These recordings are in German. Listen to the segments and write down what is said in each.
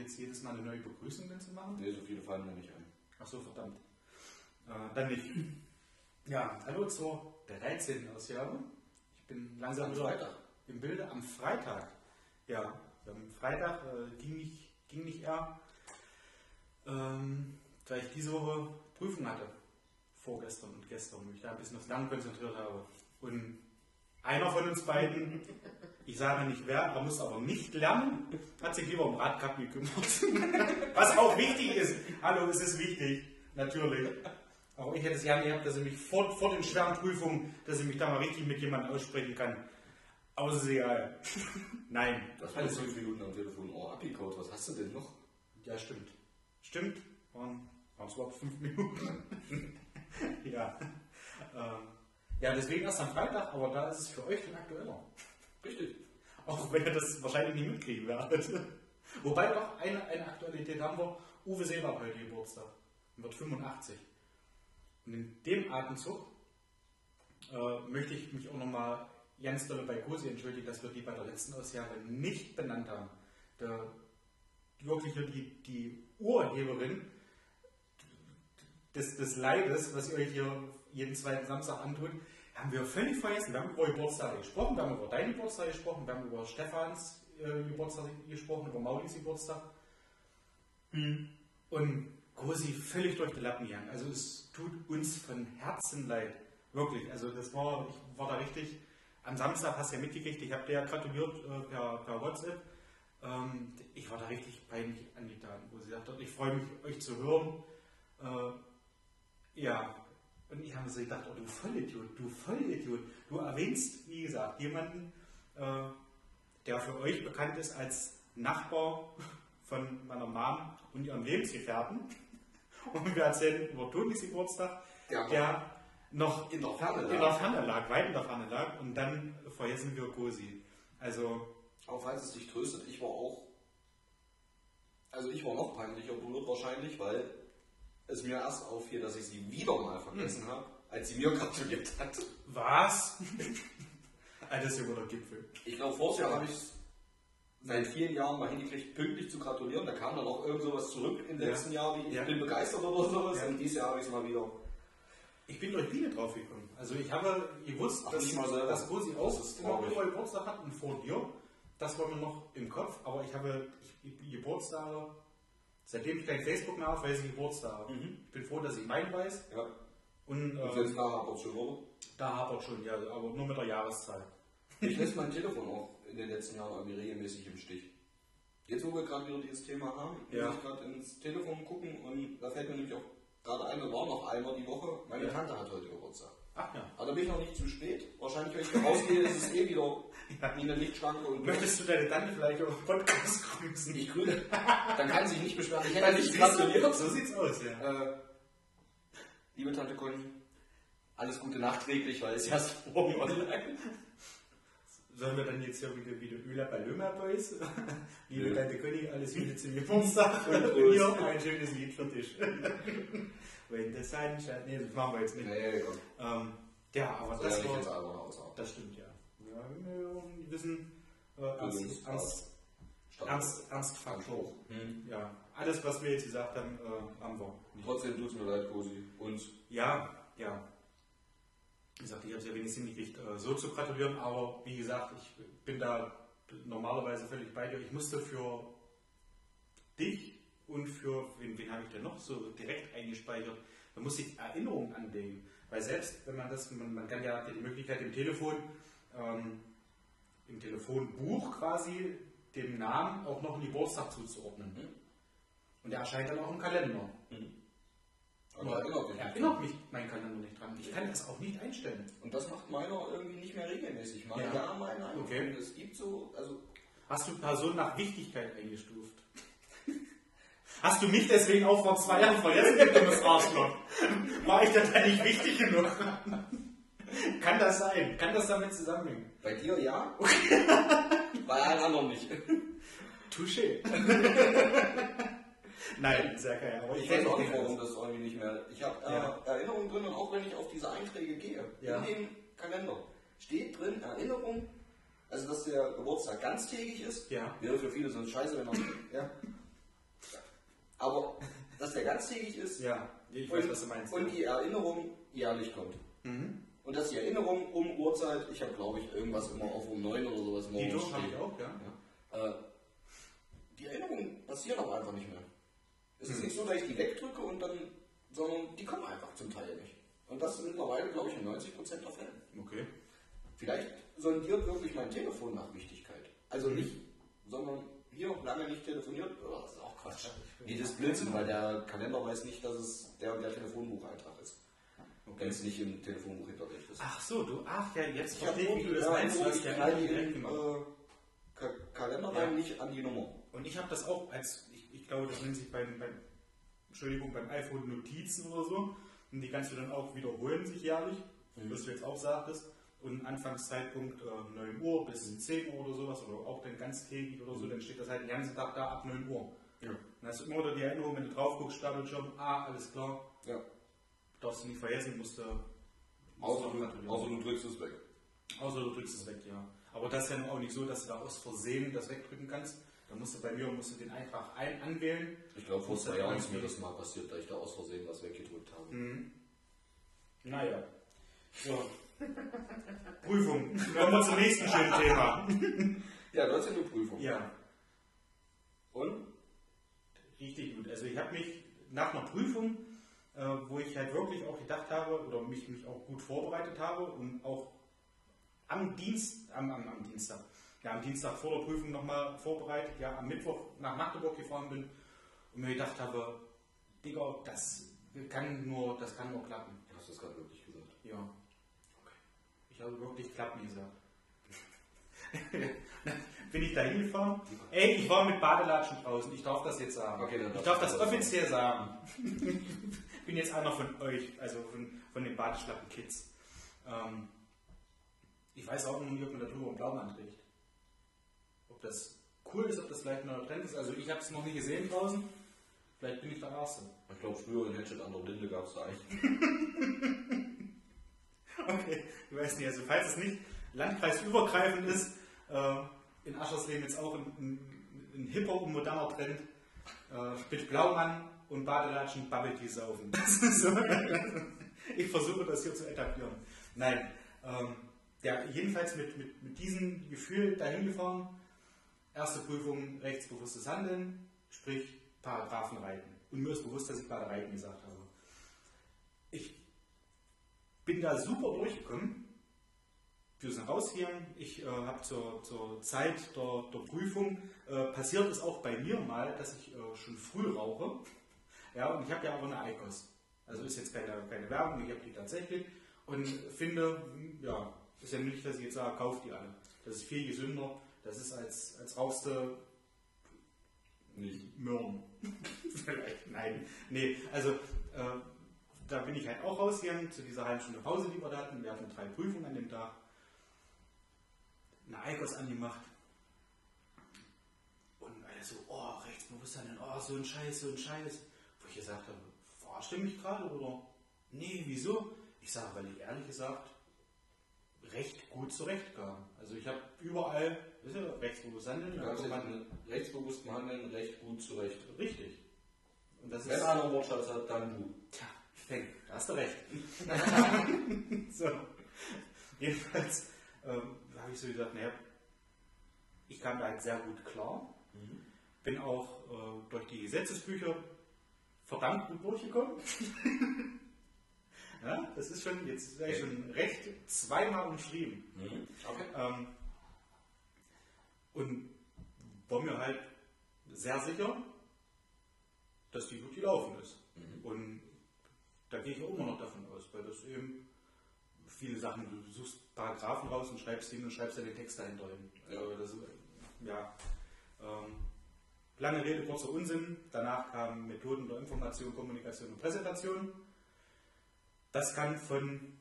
jetzt jedes Mal eine neue Begrüßung, wenn sie machen? Nee, so viele fallen mir nicht ein. Ach so, verdammt. Äh, dann nicht. Ja, hallo zur 13. Ausgabe. Ich bin langsam Am wieder Freitag. im Bilde am Freitag. Ja, am Freitag äh, ging, nicht, ging nicht eher, ähm, da ich diese Woche Prüfung hatte. Vorgestern und gestern, wo ich da ein bisschen aufs Lernen konzentriert habe. Und einer von uns beiden, ich sage nicht wer, er muss aber nicht lernen, hat sich lieber um Radkapp gekümmert. Was auch wichtig ist. Hallo, es ist wichtig, natürlich. Aber ich hätte es gerne gehabt, dass ich mich vor, vor den schweren Prüfungen, dass ich mich da mal richtig mit jemandem aussprechen kann. Aber es ist egal. Nein, Das war alles fünf Minuten am Telefon. Oh, Apicode, was hast du denn noch? Ja, stimmt. Stimmt. Waren, waren es überhaupt fünf Minuten? ja. Ähm, ja, deswegen erst am Freitag, aber da ist es für euch dann aktueller. Richtig. Auch wenn ihr das wahrscheinlich nicht mitkriegen werdet. Wobei doch eine, eine Aktualität haben wir. Uwe Seeler heute Geburtstag. Er wird 85. Und in dem Atemzug äh, möchte ich mich auch nochmal ganz doll bei Kosi entschuldigen, dass wir die bei der letzten Ausgabe nicht benannt haben. Der, wirklich die, die Urheberin des, des Leides, was ihr euch hier jeden zweiten Samstag antut, haben wir völlig vergessen. Wir haben über Geburtstage gesprochen, wir haben über deinen Geburtstag gesprochen, wir haben über Stefans äh, Geburtstag gesprochen, über Maulis Geburtstag. Und Cosi völlig durch die Lappen gegangen. Also es tut uns von Herzen leid. Wirklich. Also das war, ich war da richtig. Am Samstag hast du ja mitgekriegt, ich habe dir ja gratuliert äh, per, per WhatsApp. Ähm, ich war da richtig peinlich angetan, wo sie sagte, ich freue mich, euch zu hören. Äh, ja, und ich habe so gedacht, oh du Vollidiot, du Vollidiot. Du erwähnst, wie gesagt, jemanden, äh, der für euch bekannt ist als Nachbar von meiner Mom und ihrem Lebensgefährten. Und wir erzählen über Tonis Geburtstag, Ja. der noch In der Ferne in lag. der Ferne lag, weit in der Ferne lag. Und dann vergessen wir Cosi. Also, Aber falls es dich tröstet, ich war auch. Also ich war noch peinlicher berührt wahrscheinlich, weil es mir erst auffiel, dass ich sie wieder mal vergessen habe, als sie mir gratuliert hat. was? Ah, das ist ja wohl der Gipfel. Ich glaube, vorher Jahr habe ich es seit vielen Jahren mal hingekriegt, pünktlich zu gratulieren. Da kam dann auch irgend sowas zurück im Ja. letzten Jahr, wie ich Ja. bin begeistert oder sowas. Ja. Und dieses Jahr habe ich es mal wieder. Ich bin durch Biene drauf gekommen. Also ich habe gewusst, Ach, dass, nicht mal selber. dass Das auch ist immer traurig. immer Geburtstag hat und vor dir. Das war mir noch im Kopf, aber ich habe ich, Geburtstage, seitdem ich kein Facebook mehr habe, weiß ich Geburtstage. Mhm. Ich bin froh, dass ich meinen weiß. Ja. Und, Und äh, jetzt da habe ich schon wurde. da hapert schon, ja, aber nur mit der Jahreszahl. Ich lässt mein Telefon auch in den letzten Jahren irgendwie regelmäßig im Stich. Jetzt, wo wir gerade wieder dieses Thema haben, Ja. muss ich gerade ins Telefon gucken und da fällt mir nämlich auch gerade ein, da war noch einmal die Woche, meine Ja. Tante hat heute Geburtstag. Ach ja. Aber da bin ich noch nicht zu spät. Wahrscheinlich, wenn ich rausgehe, ist es eh wieder wie eine Lichtschranke und Möchtest du deine Tante vielleicht auf Podcast grüßen? ich grüne. Dann kann sie sich nicht beschweren. Ich hätte nicht gratuliert. So sieht's aus, ja. Äh, liebe Tante Conny, alles Gute nachträglich, weil es ja erst morgen online. Sollen wir dann jetzt hier wieder, wieder Öla bei Lömer Boys? Liebe Nö. Tante Conny, alles Gute zum Geburtstag und Prost. hier ein schönes Lied für dich. Wenn der Sunshine. Nee, das machen wir jetzt nicht. Nee, komm. Ähm, ja, aber Das das war. aus. Das stimmt, ja. Ja, wir wissen, äh, Ernst. Ernst, Ernst, Ernstfaktor. Hm. Ja, alles, was wir jetzt gesagt haben, äh, haben wir. nicht. Trotzdem tut es mir leid, Cosi. Und Ja, ja. Wie gesagt, ich habe es ja wenigstens hingekriegt, äh, so zu gratulieren, aber wie gesagt, ich bin da normalerweise völlig bei dir. Ich musste für dich und für, wen, wen habe ich denn noch so direkt eingespeichert, da muss ich Erinnerungen anlegen. Weil selbst wenn man das, man, man kann ja die Möglichkeit im Telefon, ähm, im Telefonbuch quasi dem Namen auch noch einen Geburtstag zuzuordnen. Und der erscheint dann auch im Kalender. aber erinnert mich nicht. Erinnert mich mein Kalender nicht dran. Ich kann das auch nicht einstellen. Und das macht meiner irgendwie nicht mehr regelmäßig. Mal Ja. ja, mal nein. Okay. Und es gibt so, also Hast du Personen nach Wichtigkeit eingestuft? Hast du mich deswegen auch vor zwei Jahren vergessen, du dummes Arschloch? War ich denn da nicht wichtig genug? Kann das sein? Kann das damit zusammenhängen? bei dir ja, bei allen anderen nicht. Touché. Nein, sehr geil. Aber Ich ich weiß auch nicht, warum das irgendwie nicht mehr. Ich habe äh, Ja. Erinnerungen drin und auch wenn ich auf diese Einträge gehe, Ja. in den Kalender, steht drin Erinnerung, also dass der Geburtstag ganztägig ist. Ja. Wäre für viele sonst scheiße, wenn er. ja. Aber dass der ganztägig ist Ja, ich und, weiß, was du meinst. und die Erinnerung jährlich kommt. Mhm. Und dass die Erinnerung um Uhrzeit, ich habe glaube ich irgendwas immer auf um 9 oder sowas Die morgens Dose habe ich auch, ja. Ja. Äh, die Erinnerungen passieren aber einfach nicht mehr. Es ist Hm. nicht so, dass ich die wegdrücke und dann, sondern die kommen einfach zum Teil nicht. Und das mittlerweile, glaube ich, in 90% der Fälle. Okay. Vielleicht sondiert wirklich mein Telefon nach Wichtigkeit. Also Mhm. nicht, sondern hier lange nicht telefoniert. Oh, das ist auch Quatsch. Nee, das ist Blödsinn, weil der Kalender weiß nicht, dass es der und der Telefonbucheintrag ist. Wenn es nicht im Telefonbuch hinterlegt ist. Ach so, du, ach ja, jetzt Ich verstehe ich, wie du das ja, meinst. Die ja Knall immer direkt gemacht. äh, Ka Kalender Ja. nicht an die Nummer. Und ich habe das auch als, ich, ich glaube, das nennt sich beim, beim, Entschuldigung, beim iPhone Notizen oder so. Und die kannst du dann auch wiederholen, sich jährlich, Mhm. was du jetzt auch sagtest. Und Anfangszeitpunkt äh, 9 Uhr bis 10 Uhr oder sowas, oder auch dann ganztägig oder so, dann steht das halt den ganzen Tag da ab 9 Uhr. Ja. Dann hast du immer wieder die Erinnerung, wenn du drauf guckst, Stapelschirm, ah, alles klar, ja. darfst du nicht vergessen, musst du. Außer, musst du du, außer du drückst es weg. Außer du drückst es weg, ja. Aber das ist ja auch nicht so, dass du da aus Versehen das wegdrücken kannst. Da musst du bei mir musst du den Eintrag ein anwählen. Ich glaube, vor zwei Jahren auch ist mir nicht. das mal passiert, da ich da aus Versehen was weggedrückt habe. Mhm. Naja. So. Prüfung. Kommen wir zum nächsten schönen Thema. Ja, du hast ja eine Prüfung. Ja, Und? richtig gut. Also ich habe mich nach einer Prüfung, äh, wo ich halt wirklich auch gedacht habe oder mich, mich auch gut vorbereitet habe und auch am Dienst, am, am, am Dienstag, ja am Dienstag vor der Prüfung nochmal vorbereitet, ja am Mittwoch nach Magdeburg gefahren bin und mir gedacht habe, Digga, das kann nur, das kann nur klappen. Hast du das gerade wirklich gesagt? Ja. Ich habe wirklich Klappen gesagt. Bin ich da hingefahren? Ey, ich war mit Badelatschen draußen. Ich darf das jetzt sagen. Okay, ich darf das das offiziell sagen. Bin jetzt einer von euch, also von, von den Badeschlappen-Kids. Ähm, ich weiß auch noch nicht, ob man darüber einen Blaumann trägt. Ob das cool ist, ob das vielleicht ein neuer Trend ist. Also ich habe es noch nie gesehen draußen. Vielleicht bin ich der Erste. Ich glaube, früher in Hatchet an der Linde gab es da eigentlich. Okay, ich weiß nicht, also falls es nicht landkreisübergreifend ist, äh, in Aschersleben jetzt auch ein, ein, ein hipper und moderner Trend, äh, mit Blaumann und Badelatschen Bubble saufen. So. ich versuche das hier zu etablieren. Nein, ähm, ja, jedenfalls mit, mit, mit diesem Gefühl dahin gefahren. Erste Prüfung rechtsbewusstes Handeln, sprich Paragraphen reiten. Und mir ist bewusst, dass ich gerade reiten gesagt habe. Ich bin da super durchgekommen. Wir sind raus hier. Ich äh, habe zur, zur Zeit der, der Prüfung, äh, passiert es auch bei mir mal, dass ich äh, schon früh rauche. Ja, und ich habe ja aber eine Eikos. Also ist jetzt keine, keine Werbung, ich habe die tatsächlich. Und finde, hm, ja, ist ja nicht, dass ich jetzt sage, kauft die alle. Das ist viel gesünder. Das ist als, als rauchst du Nicht. Möhren. Vielleicht, nein. Nee, also äh, da bin ich halt auch rausgegangen zu dieser halben Stunde Pause, die wir da hatten. Wir hatten drei Prüfungen an dem Tag. Eine Eikos angemacht. Und alle so, oh, Rechtsbewusstsein, oh, so ein Scheiß, so ein Scheiß. Wo ich gesagt habe, verarscht ihr mich gerade oder? Nee, wieso? Ich sage, weil ich ehrlich gesagt recht gut zurechtkam. Also ich habe überall, wisst ihr, Rechtsbewusstsein, Du da kannst man mit rechtsbewusstem Handeln recht gut zurecht. Richtig. Und das Wenn ist. einer Wortschatz hat, dann du. Tja, Feng, da hast du recht. so. Jedenfalls ähm, habe ich so gesagt, naja, ich kam da halt sehr gut klar. Bin auch äh, durch die Gesetzesbücher verdammt gut durchgekommen. ja, das ist schon, jetzt wäre ich schon recht zweimal umschrieben. Okay. Ähm, und war mir halt sehr sicher, dass die gut gelaufen ist. Und da gehe ich auch immer noch davon aus, weil das eben viele Sachen, du suchst Paragraphen raus und schreibst ihn und schreibst dann den Text dahinter hin. Also das, ja, ähm, lange Rede, kurzer Unsinn. Danach kamen Methoden der Information, Kommunikation und Präsentation. Das kann von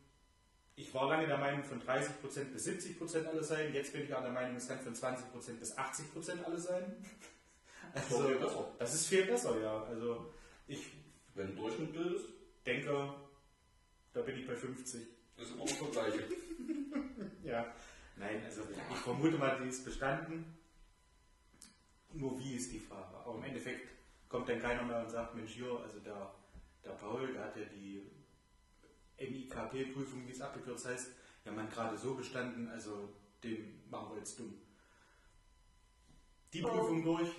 ich war lange der Meinung, von 30% bis 70% alles sein. Jetzt bin ich auch der Meinung, es kann von 20% bis 80% alles sein. besser. Das ist viel besser, ja. Also ich Wenn du Durchschnitt bildest, denke, da bin ich bei 50. ist immer noch das Gleiche. Ja. Nein, also ich vermute mal, die ist bestanden. Nur wie ist die Frage. Aber im Endeffekt kommt dann keiner mehr und sagt, Mensch, hier, also der, der Paul, der hat ja die MIKP-Prüfung, wie es abgekürzt heißt, ja man gerade so bestanden, also den machen wir jetzt dumm. Die Prüfung durch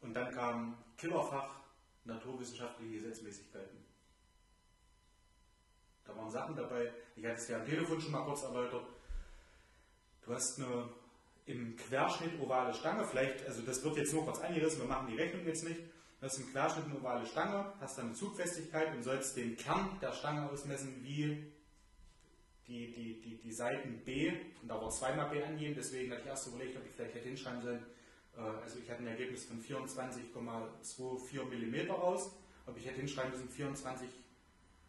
und dann kam Killerfach naturwissenschaftliche Gesetzmäßigkeiten. Da waren Sachen dabei, ich hatte es ja am Telefon schon mal kurz erläutert. Du hast eine im Querschnitt ovale Stange, vielleicht, also das wird jetzt nur kurz angerissen, wir machen die Rechnung jetzt nicht. Du hast im Querschnitt eine ovale Stange, hast dann eine Zugfestigkeit und sollst den Kern der Stange ausmessen, wie die, die, die, die Seiten B, und da war zweimal B angeben, deswegen hatte ich erst überlegt, ob ich vielleicht hätte hinschreiben sollen, äh, also ich hatte ein Ergebnis von 24,24 mm raus, ob ich hätte hinschreiben müssen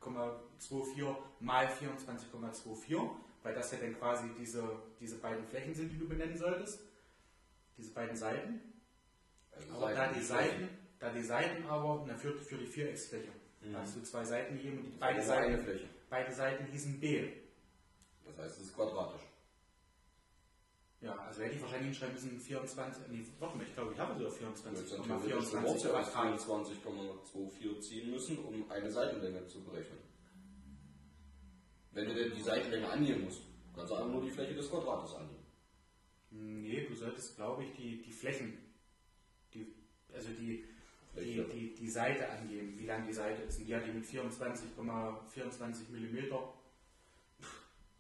24,24 mal 24,24, weil das ja dann quasi diese, diese beiden Flächen sind, die du benennen solltest, diese beiden Seiten. Also Aber da die Seiten- Seiten, da die Seiten aber, na, für, für die Vierecksfläche, Mhm. da hast du zwei Seiten gegeben und die, beide, Seiten, Fläche. beide Seiten hießen B. Das heißt, es ist quadratisch. Ja, also hätte ich wahrscheinlich hinschreiben müssen 24, nee, warte mal, ich glaube, ich habe sogar Du 24, hättest dann theoretisch eine 24 Wurzel aus Quadrat. 24,24 ziehen müssen, um eine Seitenlänge zu berechnen. Wenn du denn die Seitenlänge annehmen musst, kannst du einfach nur die Fläche des Quadrates annehmen. Nee, du solltest, glaube ich, die, die Flächen, die, also die, die, die, die Seite angeben, wie lang die Seite ist. Und die hat die mit 24,24 mm.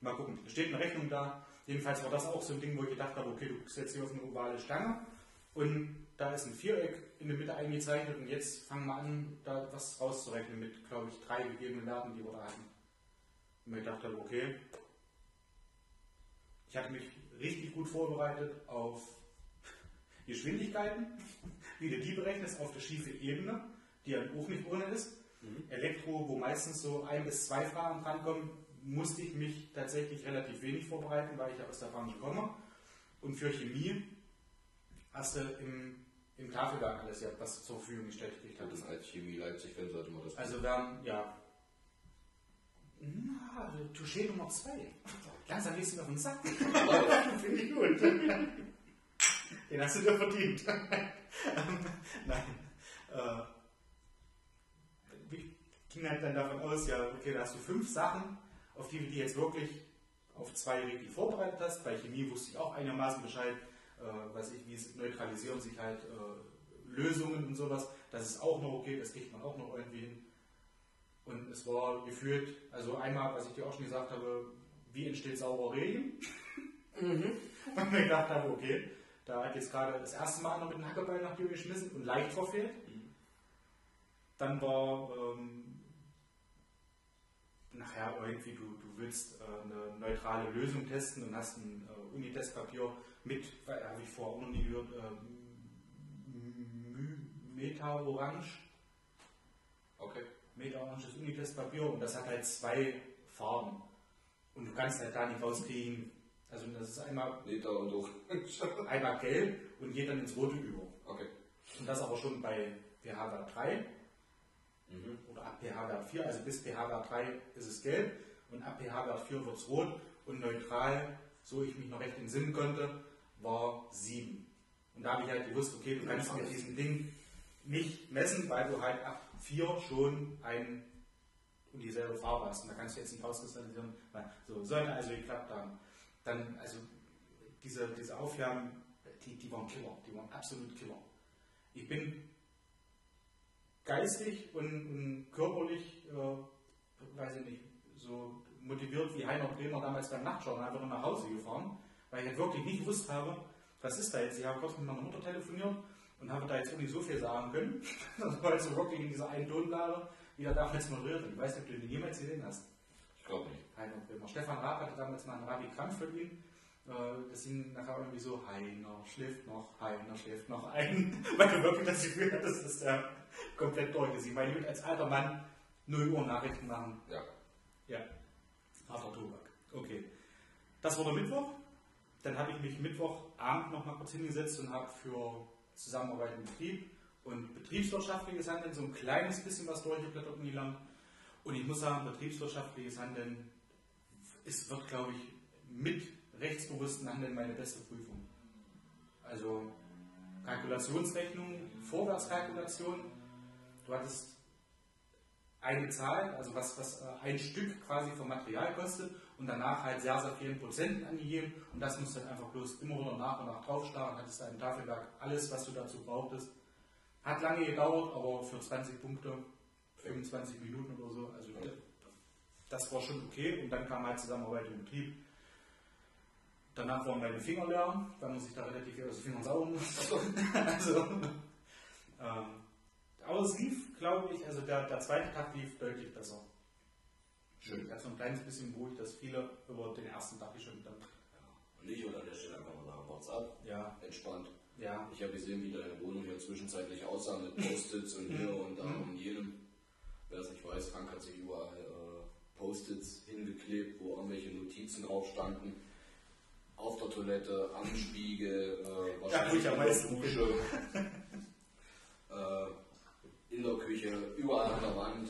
Mal gucken, da steht eine Rechnung da. Jedenfalls war das auch so ein Ding, wo ich gedacht habe, okay, du jetzt hier auf eine ovale Stange und da ist ein Viereck in der Mitte eingezeichnet und jetzt fangen wir an, da was rauszurechnen mit, glaube ich, drei gegebenen Werten, die wir da hatten. Und mir gedacht habe, okay, ich hatte mich richtig gut vorbereitet auf Geschwindigkeiten, wie du die berechnest auf der schiefe Ebene, die ja auch nicht ohne ist. Elektro, wo meistens so ein bis zwei Fragen drankommen, musste ich mich tatsächlich relativ wenig vorbereiten, weil ich ja aus der Branche komme. Und für Chemie hast du im, im Tafelwerk alles ja, was zur Verfügung gestellt gekriegt Und hast. als Chemie Leipzig, wenn sollte man das Also werden, ja. Na, also Touché Nummer 2. Langsam gehst du mir auf den Sack. Finde ich gut. Den hast du dir verdient. Nein. Äh, ich ging halt dann davon aus, ja, okay, da hast du fünf Sachen, auf die du die jetzt wirklich auf zwei richtig vorbereitet hast. Bei Chemie wusste ich auch einigermaßen Bescheid, äh, weiß ich, wie es neutralisieren sich halt äh, Lösungen und sowas. Das ist auch noch okay, das kriegt man auch noch irgendwie hin. Und es war gefühlt, also einmal, was ich dir auch schon gesagt habe, wie entsteht sauber Regen? Und mir gedacht habe, okay, da hat jetzt gerade das erste Mal einer mit dem Hackebeil nach dir geschmissen und leicht verfehlt. Dann war ähm, nachher irgendwie, du, du willst äh, eine neutrale Lösung testen und hast ein äh, Unitestpapier mit, weil, habe ich vorher auch noch nie gehört, ähm, Meta-Orange. Okay. Meta-oranges Unitestpapier und das hat halt zwei Farben. Und du kannst halt da nicht rauskriegen. Also das ist einmal, Meter und einmal gelb und geht dann ins Rote über. Okay. Und das aber schon bei pH-Wert 3 Mhm. oder ab pH-Wert 4, also bis pH-Wert 3 ist es gelb und ab pH-Wert 4 wird es rot und neutral, so ich mich noch recht entsinnen konnte, war 7. Und da habe ich halt gewusst, okay, du kannst mit diesem Ding nicht messen, weil du halt ab 4 schon ein und dieselbe Farbe hast. Und da kannst du jetzt nicht auskristallisieren. weil- So, sollte also geklappt haben. Dann, also diese, diese Aufgaben, die, die waren Killer, die waren absolut Killer. Ich bin geistig und, und körperlich, äh, weiß ich nicht, so motiviert wie Heiner Bremer damals beim Nachtjournal wieder nach Hause gefahren, weil ich halt wirklich nicht gewusst habe, was ist da jetzt. Ich habe kurz mit meiner Mutter telefoniert und habe da jetzt nicht so viel sagen können. Das war also wirklich in dieser einen Tonlage, wie er damals moderiert. Ich weiß nicht, ob du den jemals gesehen hast. Ich glaube nicht. Heiner Bremer. Stefan Raab hatte damals mal ein Radikant für ihn. Äh, Das ging nachher irgendwie so, Heiner schläft noch, Heiner schläft noch ein. Weil du wirklich das Gefühl hattest, dass er komplett durchgesehen. Weil ich würde als alter Mann 0 Uhr Nachrichten machen. Ja. Ja, harter Tobak. Okay. Das war der Mittwoch. Dann habe ich mich Mittwochabend noch mal kurz hingesetzt und habe für Zusammenarbeit im Betrieb und betriebswirtschaftliches Handeln, so ein kleines bisschen was durchgeblättert in die Land. Und ich muss sagen, betriebswirtschaftliches Handeln ist, wird, glaube ich, mit rechtsbewussten Handeln meine beste Prüfung. Also Kalkulationsrechnung, Vorwärtskalkulation. Du hattest eine Zahl, also was, was äh, ein Stück quasi vom Material kostet und danach halt sehr, sehr vielen Prozenten angegeben und das musst du dann einfach bloß immer wieder nach und nach draufschlagen, hattest ein Tafelwerk, alles, was du dazu brauchtest. Hat lange gedauert, aber für 20 Punkte, 25 Minuten oder so, also das war schon okay und dann kam halt Zusammenarbeit im Betrieb. Danach waren meine Finger leer, weil man sich da relativ viel aus den Fingern saugen muss. also, ähm, aber es lief, glaube ich, also der, der zweite Tag lief deutlich besser. Schön. Ich habe so ein kleines bisschen beruhigt, dass viele über den ersten Tag gestimmt haben. Ja. Und ich an der Stelle einfach mal sagen, WhatsApp, Ja, entspannt. ja. Ich habe gesehen, wie deine Wohnung hier zwischenzeitlich aussah mit Post-its und hier und da und jenem. Wer es nicht weiß, Frank hat sich überall äh, Post-its hingeklebt, wo irgendwelche Notizen drauf standen. Auf der Toilette, am Spiegel, äh, wo ich am in der Dusche, äh, in der Küche, überall an der Wand,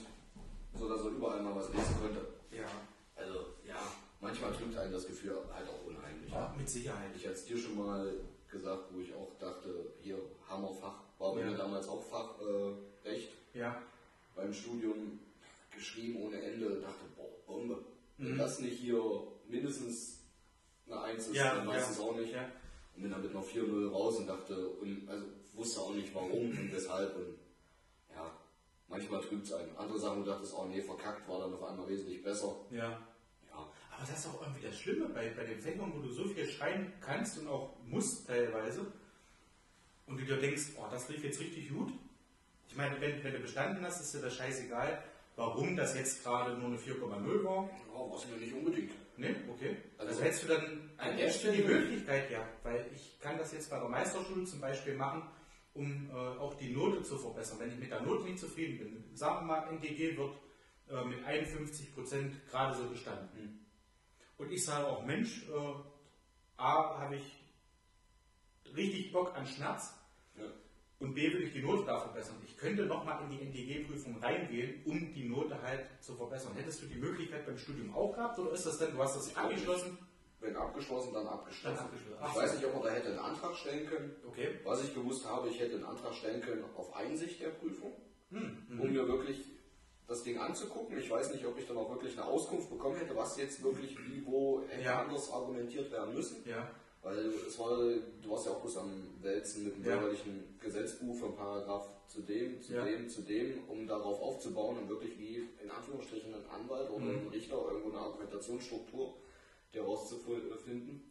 sodass er überall mal was lesen konnte. Ja, Also ja, manchmal trübt einen das Gefühl halt auch unheimlich. ja mit Sicherheit. Ich hatte es dir schon mal gesagt, wo ich auch dachte, hier Hammerfach, war bei Ja. mir damals auch Fachrecht äh, Ja, beim Studium geschrieben ohne Ende, dachte, boah, Bombe. Wenn Mhm. das nicht hier mindestens eine Eins ist, Ja, dann weiß es auch nicht. Und bin dann mit einer 4-0 raus und dachte, und also wusste auch nicht warum und weshalb. Und manchmal trübt es einen. Andere Sachen, du dachtest, oh nee, verkackt, war dann auf einmal wesentlich besser. ja. Ja, Aber das ist auch irgendwie das Schlimme bei, bei den Fächern, wo du so viel schreiben kannst und auch musst teilweise. Und du dir denkst, oh, das lief jetzt richtig gut. Ich meine, wenn, wenn du bestanden hast, ist dir das scheißegal, warum das jetzt gerade nur eine 4,0 war. ja war es mir nicht unbedingt. Ne, okay. Also, Also- hättest du dann an der Stelle die Möglichkeit, ja, weil ich kann das jetzt bei der Meisterschule zum Beispiel machen, um äh, auch die Note zu verbessern. Wenn ich mit der Note nicht zufrieden bin, sagen wir mal, NGG wird äh, mit 51 Prozent gerade so bestanden. Und ich sage auch, Mensch, äh, A, habe ich richtig Bock an Schmerz Ja. und B, will ich die Note da verbessern. Ich könnte nochmal in die NDG-Prüfung reingehen, um die Note halt zu verbessern. Hättest du die Möglichkeit beim Studium auch gehabt oder ist das denn, du hast das abgeschlossen? Wenn abgeschlossen, dann abgeschlossen. Dann abgeschlossen. Ich weiß nicht, ob man da hätte einen Antrag stellen können. Okay. Was ich gewusst habe, ich hätte einen Antrag stellen können auf Einsicht der Prüfung, Hm, um mir wirklich das Ding anzugucken. Ich weiß nicht, ob ich dann auch wirklich eine Auskunft bekommen hätte, was jetzt wirklich wie, wo hätte Ja. anders argumentiert werden müssen. Ja. Weil es war, du warst ja auch bloß am Wälzen mit dem Ja. bürgerlichen Gesetzbuch von Paragraph zu dem, zu Ja. dem, zu dem, um darauf aufzubauen und wirklich wie in Anführungsstrichen ein Anwalt oder Mhm. ein Richter irgendwo eine Argumentationsstruktur herauszufinden.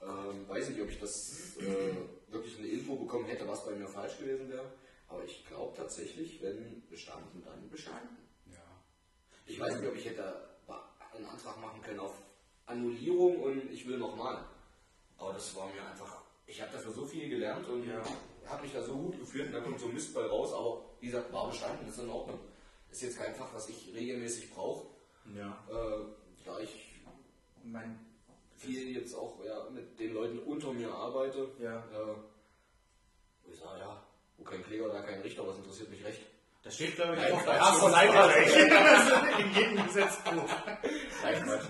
Ähm, weiß nicht, ob ich das äh, wirklich eine Info bekommen hätte, was bei mir falsch gewesen wäre. Aber ich glaube tatsächlich, wenn bestanden, dann bestanden. Ja. Ich weiß nicht, ob ich hätte einen Antrag machen können auf Annullierung und ich will nochmal. Aber das war mir einfach, ich habe dafür so viel gelernt und Ja. habe mich da so gut gefühlt und da kommt so ein Mistball raus, aber wie gesagt, war bestanden, ist in Ordnung. Ist jetzt kein Fach, was ich regelmäßig brauche, Ja. äh, da ich Mein, viel jetzt auch ja, mit den Leuten unter mir arbeite. ja. Äh, wo ich sage, ja, wo kein Kläger, da kein Richter, was interessiert mich recht. Das steht, glaube ich, Nein, auf der ersten Seite in jedem Gesetzbuch. Nein, Quatsch.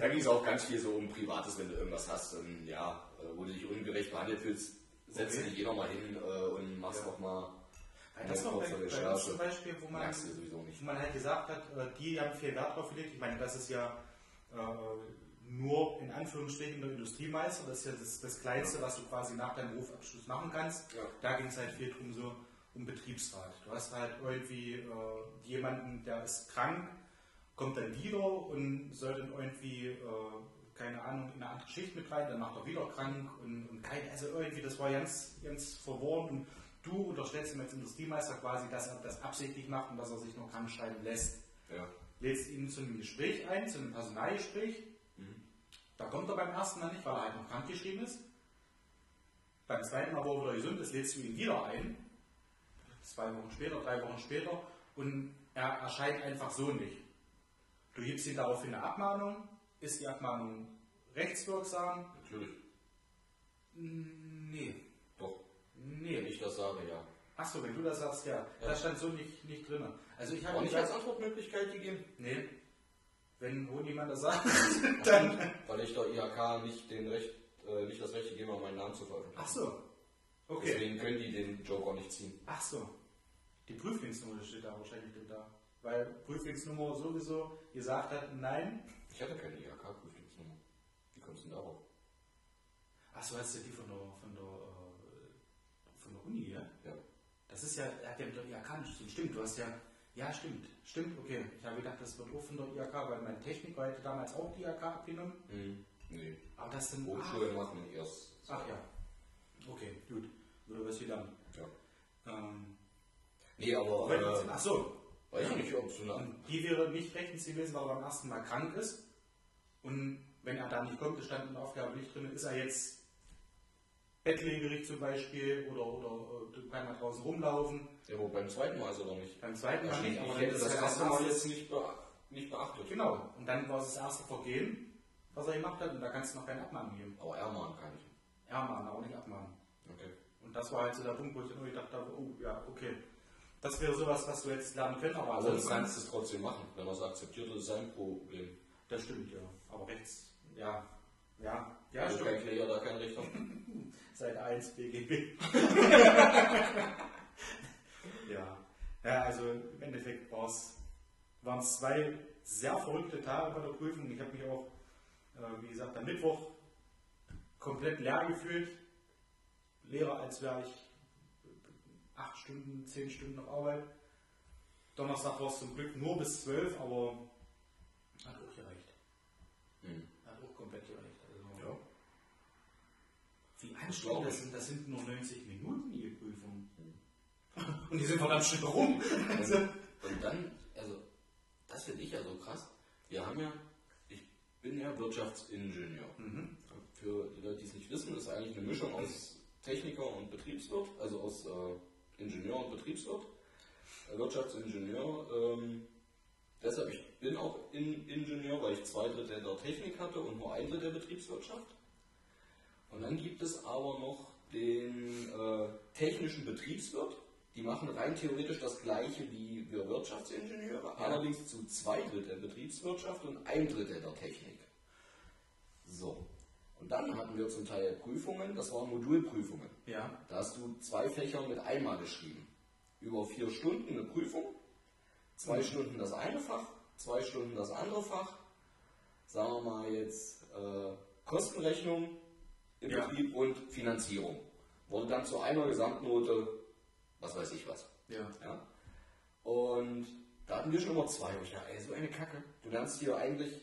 Da ging es auch ganz viel so um Privates, wenn du irgendwas hast, und, ja, äh, wo du dich ungerecht behandelt fühlst, setzt Okay. dich jeder mal hin äh, und machst Ja. doch mal Weil das war bei, bei uns zum Beispiel, wo man, Merkst du sowieso nicht. wo man halt gesagt hat, äh, die haben viel Wert drauf gelegt. Ich meine, das ist ja nur in Anführungsstrichen der Industriemeister. Das ist ja das, das Kleinste, was du quasi nach deinem Berufsabschluss machen kannst. Ja. Da ging es halt viel drum so um Betriebsrat. Du hast halt irgendwie äh, jemanden, der ist krank, kommt dann wieder und soll dann irgendwie, äh, keine Ahnung, in eine andere Schicht mit rein, dann macht er wieder krank und, und keine, also irgendwie, das war ganz, ganz verworren und du unterstellst ihm als Industriemeister quasi, dass er das absichtlich macht und dass er sich nur krank schreiben lässt. Ja. Lädst ihn zu einem Gespräch ein, zu einem Personalgespräch. Da kommt er beim ersten Mal nicht, weil er halt noch krank geschrieben ist. Beim zweiten Mal, wo er wieder gesund ist, lädst du ihn wieder ein. Zwei Wochen später, drei Wochen später. Und er erscheint einfach so nicht. Du gibst ihm daraufhin eine Abmahnung. Ist die Abmahnung rechtswirksam? Natürlich. Nee. Doch. Nee. Wenn ich das sage, ja. Achso, wenn du das sagst, ja. Ja. Das stand so nicht, nicht drin. Also ich habe nicht als Antwortmöglichkeit gegeben, nee, wenn wo niemand das sagt, dann. weil ich der IHK nicht, den Recht, äh, nicht das Recht gegeben habe, meinen Namen zu veröffentlichen. Ach so. Okay. Deswegen können die den Joker nicht ziehen. Ach so. Die Prüflingsnummer steht da wahrscheinlich drin da. Weil Prüflingsnummer sowieso gesagt hat, nein. Ich hatte keine IHK-Prüfungsnummer. Wie kommst du denn darauf? Ach so, hast du die von der, von der, äh, von der Uni, ja? Das ist ja, hat ja mit der IHK nicht zu tun. Stimmt, du hast ja, ja, stimmt, stimmt, okay. Ich habe gedacht, das wird auch von der IHK, weil meine Technik hatte damals auch die IHK abgenommen. Hm. Nee. Aber das sind. Hochschulen machen erst. Ach, ja. Okay, gut. Würde was wieder. Ja. Ähm, Nee, aber. wenn, Äh, ach so. weiß ich nicht, ob so eine. Und die wäre nicht rechtens gewesen, weil er beim ersten Mal krank ist. Und wenn er da nicht kommt, es stand in der Aufgabe nicht drin, ist er jetzt bettlägerig zum Beispiel oder, oder äh, er draußen rumlaufen. Ja, aber beim zweiten Mal ist er doch nicht. Beim zweiten Mal Ich, nicht, ich aber hätte dann das ist erste halt Mal jetzt nicht, beach nicht beachtet. Genau. Und dann war es das erste Vergehen, was er gemacht hat, und da kannst du noch keine Abmahnung geben. Aber ermahnen kann ich. Ermahnen, aber nicht abmahnen. Okay. Und das war halt so der Punkt, wo ich dann gedacht habe, oh ja, okay. Das wäre sowas, was du jetzt lernen können, aber Also du kannst es trotzdem machen. Wenn er es akzeptiert, ist es sein Problem. das stimmt ja. Aber rechts, ja, ja, ja, also stimmt. kein Kläger, da kein Richter. Seit 1 BGB. ja. ja, also im Endeffekt waren es zwei sehr verrückte Tage bei der Prüfung. Ich habe mich auch, äh, wie gesagt, am Mittwoch komplett leer gefühlt. Leerer, als wäre ich acht Stunden, zehn Stunden auf Arbeit. Donnerstag war es zum Glück nur bis zwölf, aber hat auch gereicht. Hm. Hat auch komplett gereicht. Also, Ja. Wie anstrengend das sind, das sind nur 90 Minuten die Prüfung. Und die sind verdammt schnell rum. Also, Und dann, also, das finde ich ja so krass. Wir haben ja, ich bin ja Wirtschaftsingenieur. mhm. Für die Leute, die es nicht wissen, ist eigentlich eine Mischung aus Techniker und Betriebswirt, also aus äh, Ingenieur und Betriebswirt. Wirtschaftsingenieur. Ähm, deshalb, ich bin auch in Ingenieur, weil ich zwei Drittel der Technik hatte und nur ein Drittel der Betriebswirtschaft. Und dann gibt es aber noch den äh, technischen Betriebswirt. Die machen rein theoretisch das gleiche wie wir Wirtschaftsingenieure, allerdings zu zwei Drittel der Betriebswirtschaft und ein Drittel der Technik. So. Und dann hatten wir zum Teil Prüfungen, das waren Modulprüfungen. Ja, Da hast du zwei Fächer mit einmal geschrieben. Über vier Stunden eine Prüfung, zwei Stunden das eine Fach, zwei Stunden das andere Fach. Sagen wir mal jetzt äh, Kostenrechnung im Ja. Betrieb und Finanzierung. Wurde dann zu einer Gesamtnote, was weiß ich was. ja. Ja? Und da hatten wir schon immer zwei. Und ich dachte, ey, so eine Kacke. Du lernst hier eigentlich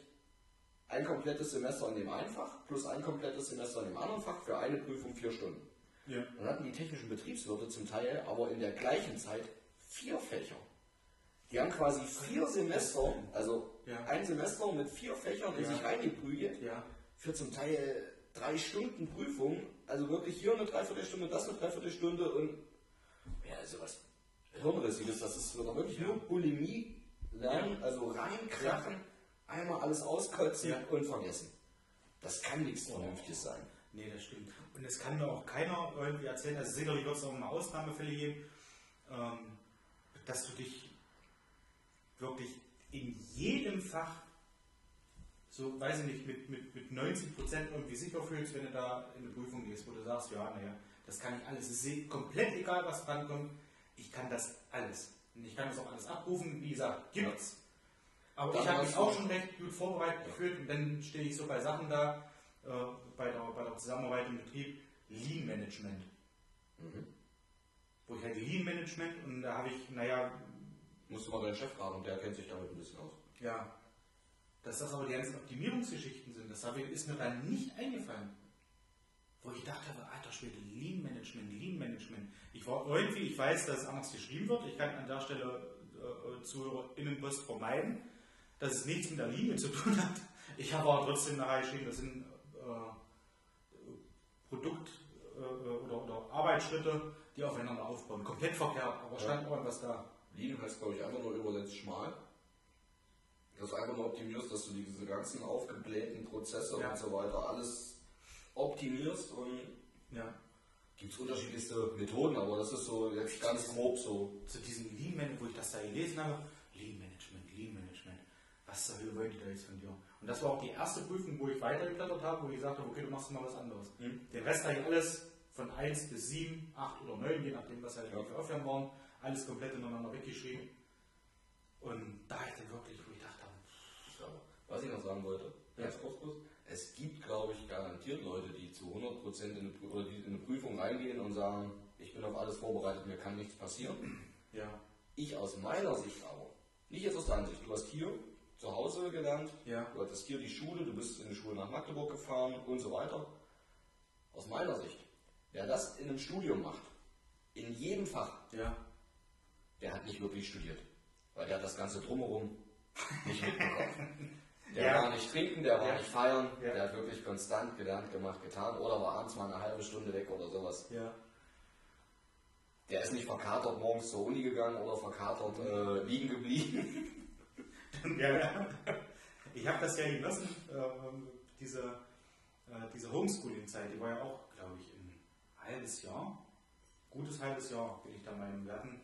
ein komplettes Semester in dem einen Fach plus ein komplettes Semester in dem anderen Fach für eine Prüfung vier Stunden. ja. Dann hatten die technischen Betriebswirte zum Teil aber in der gleichen Zeit vier Fächer. Die haben quasi vier Semester, also Ja. ein Semester mit vier Fächern in Ja. sich reingeprügelt, Ja, für zum Teil drei Stunden Prüfung. Also wirklich hier eine Dreiviertelstunde, das eine Dreiviertelstunde und ja, also was Hirnrissiges. Das ist wirklich nur Bulimie lernen, also reinkrachen, einmal alles auskotzen Ja. und vergessen. Das kann nichts Vernünftiges sein. nee, das stimmt. Und es kann mir auch keiner irgendwie erzählen, also sicherlich wird es auch mal Ausnahmefälle geben, ähm, dass du dich wirklich in jedem Fach so, weiß ich nicht, mit, mit, mit 90 Prozent irgendwie sicher fühlst, wenn du da in eine Prüfung gehst, wo du sagst, ja, naja, das kann ich alles. Es ist komplett egal, was drankommt. Ich kann das alles. Und ich kann das auch alles abrufen. Wie gesagt, gibt's. Aber Dann ich habe mich auch schon recht gut vorbereitet gefühlt und dann stehe ich so bei Sachen da, äh, bei, der, bei der Zusammenarbeit im Betrieb, Lean Management. Mhm. Wo ich halt Lean Management und da habe ich, naja, Musst du mal deinen Chef fragen, der kennt sich damit ein bisschen aus. Ja. Dass das aber die ganzen Optimierungsgeschichten sind, das ist mir dann nicht eingefallen. Wo ich dachte, alter Schwede, Lean Management, Lean Management. Ich war irgendwie, ich weiß, dass es anders geschrieben wird. Ich kann an der Stelle äh, ZuhörerInnenpost vermeiden, dass es nichts mit der Linie zu tun hat. Ich habe aber trotzdem nachher geschrieben, das sind äh, Produkt- äh, oder, oder Arbeitsschritte, die aufeinander aufbauen. Komplett verkehrt, aber stand irgendwas da. Lean heißt, glaube ich, einfach nur übersetzt schmal. Dass du einfach nur optimierst, dass du diese ganzen aufgeblähten Prozesse Ja. und so weiter alles optimierst und Ja. Gibt es unterschiedlichste Methoden, aber das ist so jetzt ganz grob so. Zu diesem Lean Management, wo ich das da gelesen habe, Lean Management, Lean Management, was zur Hölle wollen die da jetzt von dir? Und das war auch die erste Prüfung, wo ich weitergeblättert habe, wo ich gesagt habe, okay, du machst mal was anderes. Mhm. Den Rest habe ich alles von 1 bis 7, 8 oder 9, je nachdem, was halt Ja. für Aufgaben waren, alles komplett ineinander weggeschrieben. Und da ich dann wirklich, wo ich dachte, Ja, was ich noch sagen wollte, Ja. ganz kurz, kurz. Es gibt, glaube ich, garantiert Leute, die zu 100% in eine, oder die in eine Prüfung reingehen und sagen, ich bin auf alles vorbereitet, mir kann nichts passieren. ja, Ich aus meiner Sicht aber, nicht jetzt aus deiner Sicht, du hast hier zu Hause gelernt, ja, du hattest hier die Schule, du bist in die Schule nach Magdeburg gefahren und so weiter. Aus meiner Sicht, wer das in einem Studium macht, in jedem Fach, ja, der hat nicht wirklich studiert. Weil der hat das Ganze drumherum nicht mitbekommen. Der Ja. war nicht trinken, der war Ja. nicht feiern, Ja. der hat wirklich konstant gelernt, gemacht, getan oder war abends mal eine halbe Stunde weg oder sowas. Der ist nicht verkatert morgens zur Uni gegangen oder verkatert äh, liegen geblieben. Ja. Ich habe das ja genossen, ähm, diese, äh, diese Homeschooling-Zeit, die war ja auch, glaube ich, ein halbes Jahr, gutes halbes Jahr bin ich da meinem. Wir hatten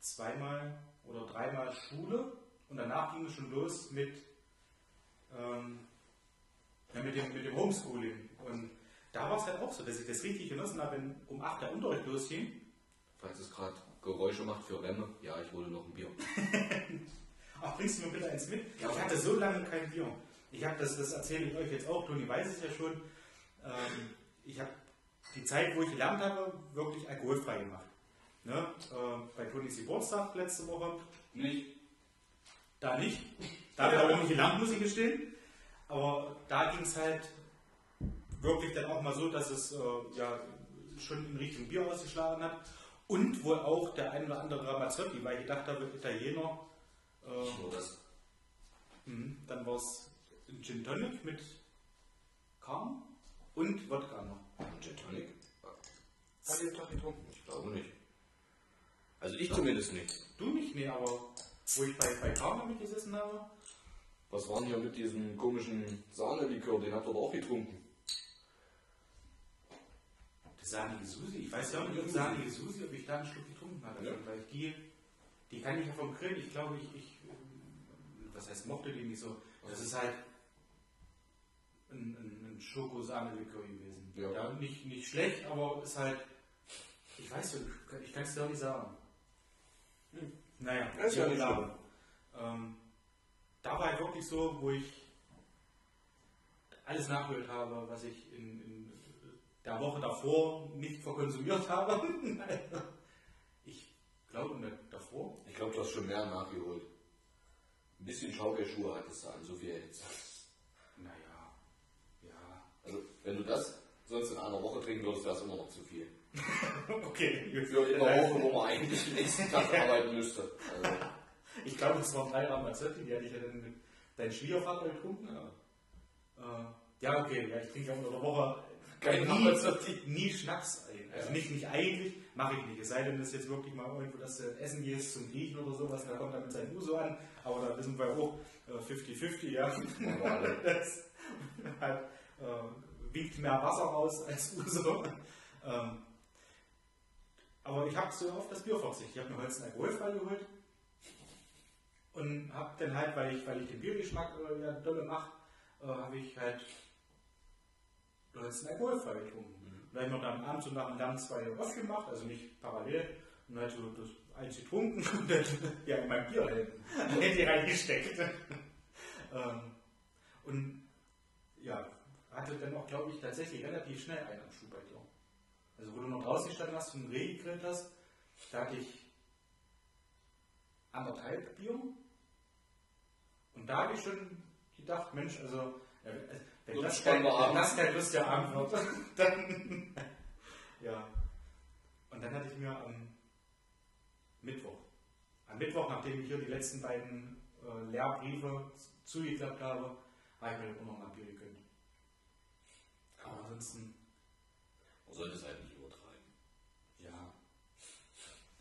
zweimal oder dreimal Schule und danach ging es schon los mit, ähm, ja, mit, dem, mit dem Homeschooling. Und da war es halt auch so, dass ich das richtig genossen habe, wenn um 8 der Unterricht losging. Falls es gerade Geräusche macht für Remme, ja, ich hole noch ein Bier. Ach, bringst du mir bitte eins mit? Ja. Ich hatte so lange kein Bier. Ich habe das, das erzähle ich euch jetzt auch, Toni weiß es ja schon. Ähm, ich habe die Zeit, wo ich gelernt habe, wirklich alkoholfrei gemacht. Ne? Äh, bei Tonis Geburtstag letzte Woche, Nicht? Da nicht. Da nicht gelernt, muss ich gestehen. Aber da ging es halt wirklich dann auch mal so, dass es äh, ja schon in Richtung Bier ausgeschlagen hat. Und wohl auch der ein oder andere Ramazzotti, weil ich gedacht habe, Italiener. Äh, nur das. Mhm, Dann war es ein Gin Tonic mit Karm und Wodka noch. Ein Gin Tonic? Hat ihr Tag getrunken? Ich glaube nicht. Also ich zumindest nicht. Du nicht? Nee, aber wo ich bei, bei Karma mitgesessen habe. Was waren hier mit diesem komischen Sahnelikör? Den habt ihr doch auch getrunken. Die sahnige Susi. Ich weiß ja auch nicht, ob sahnige Susi, ob ich da einen Schluck getrunken habe. Ja. Weil ich die, die kann ich ja vom Grill. Ich glaube, ich, ich, ähm, was heißt, mochte die nicht so. Das ist halt ein, ein, ein Schoko-Sahne-Likör gewesen. Ja. nicht, nicht schlecht, aber ist halt, ich weiß ja, ich kann es dir auch nicht sagen. Hm. Naja, Ja, ist ja klar. Ähm, da war halt wirklich so, wo ich alles nachgeholt habe, was ich in, in der Woche davor nicht verkonsumiert habe. ich glaube nicht davor. Ich glaube, du hast schon mehr nachgeholt. Ein bisschen Schaukerschuhe hattest du an, so viel jetzt. Naja, ja. Also, wenn du das sonst in einer Woche trinken würdest, wäre es immer noch zu viel. Okay. Für in der Woche, wo man eigentlich den nächsten Tag arbeiten müsste. Also, Ich glaube, es waren drei Ramazzotti, die hatte ich ja dann mit deinem Schwiegervater getrunken. ja. Äh, ja, okay, ja, ich trinke ja unter der Woche Kein nie, nie Schnaps ein. Also Ja. nicht, nicht eigentlich, mache ich nicht. Es sei denn, das ist jetzt wirklich mal irgendwo, dass du essen gehst zum Griechen oder sowas, da kommt er mit seinem Uso an. Aber da wissen wir auch äh, 50-50, ja. Machen wir alle. Das hat, äh, wiegt mehr Wasser raus als Uso. Ähm, aber ich habe so auf das Bier verzichtet. Ich habe mir heute ein Alkoholfrei geholt und habe dann halt, weil ich, weil ich den Biergeschmack äh, ja dolle mache, äh, habe ich halt Holz ein Alkoholfrei getrunken. Und da habe ich mir dann abends und nach dem Lernen zwei aufgemacht, also nicht parallel, und halt so das eins getrunken und dann ja, in mein Bier halt reingesteckt. ähm, und ja, hatte dann auch, glaube ich, tatsächlich relativ schnell einen am Schuh bei dir. Also wo du noch draußen gestanden hast und Reh gegrillt hast, da hatte ich anderthalb Bier. Und da habe ich schon gedacht, Mensch, also äh, wenn Wird das, ein kein, wenn das kein lustiger Abend wird, dann ja. Und dann hatte ich mir am Mittwoch, am Mittwoch, nachdem ich hier die letzten beiden äh, Lehrbriefe zugeklappt habe, habe ich mir auch noch mal ein Bier gegönnt. Aber ansonsten, Man sollte es halt nicht übertreiben. ja.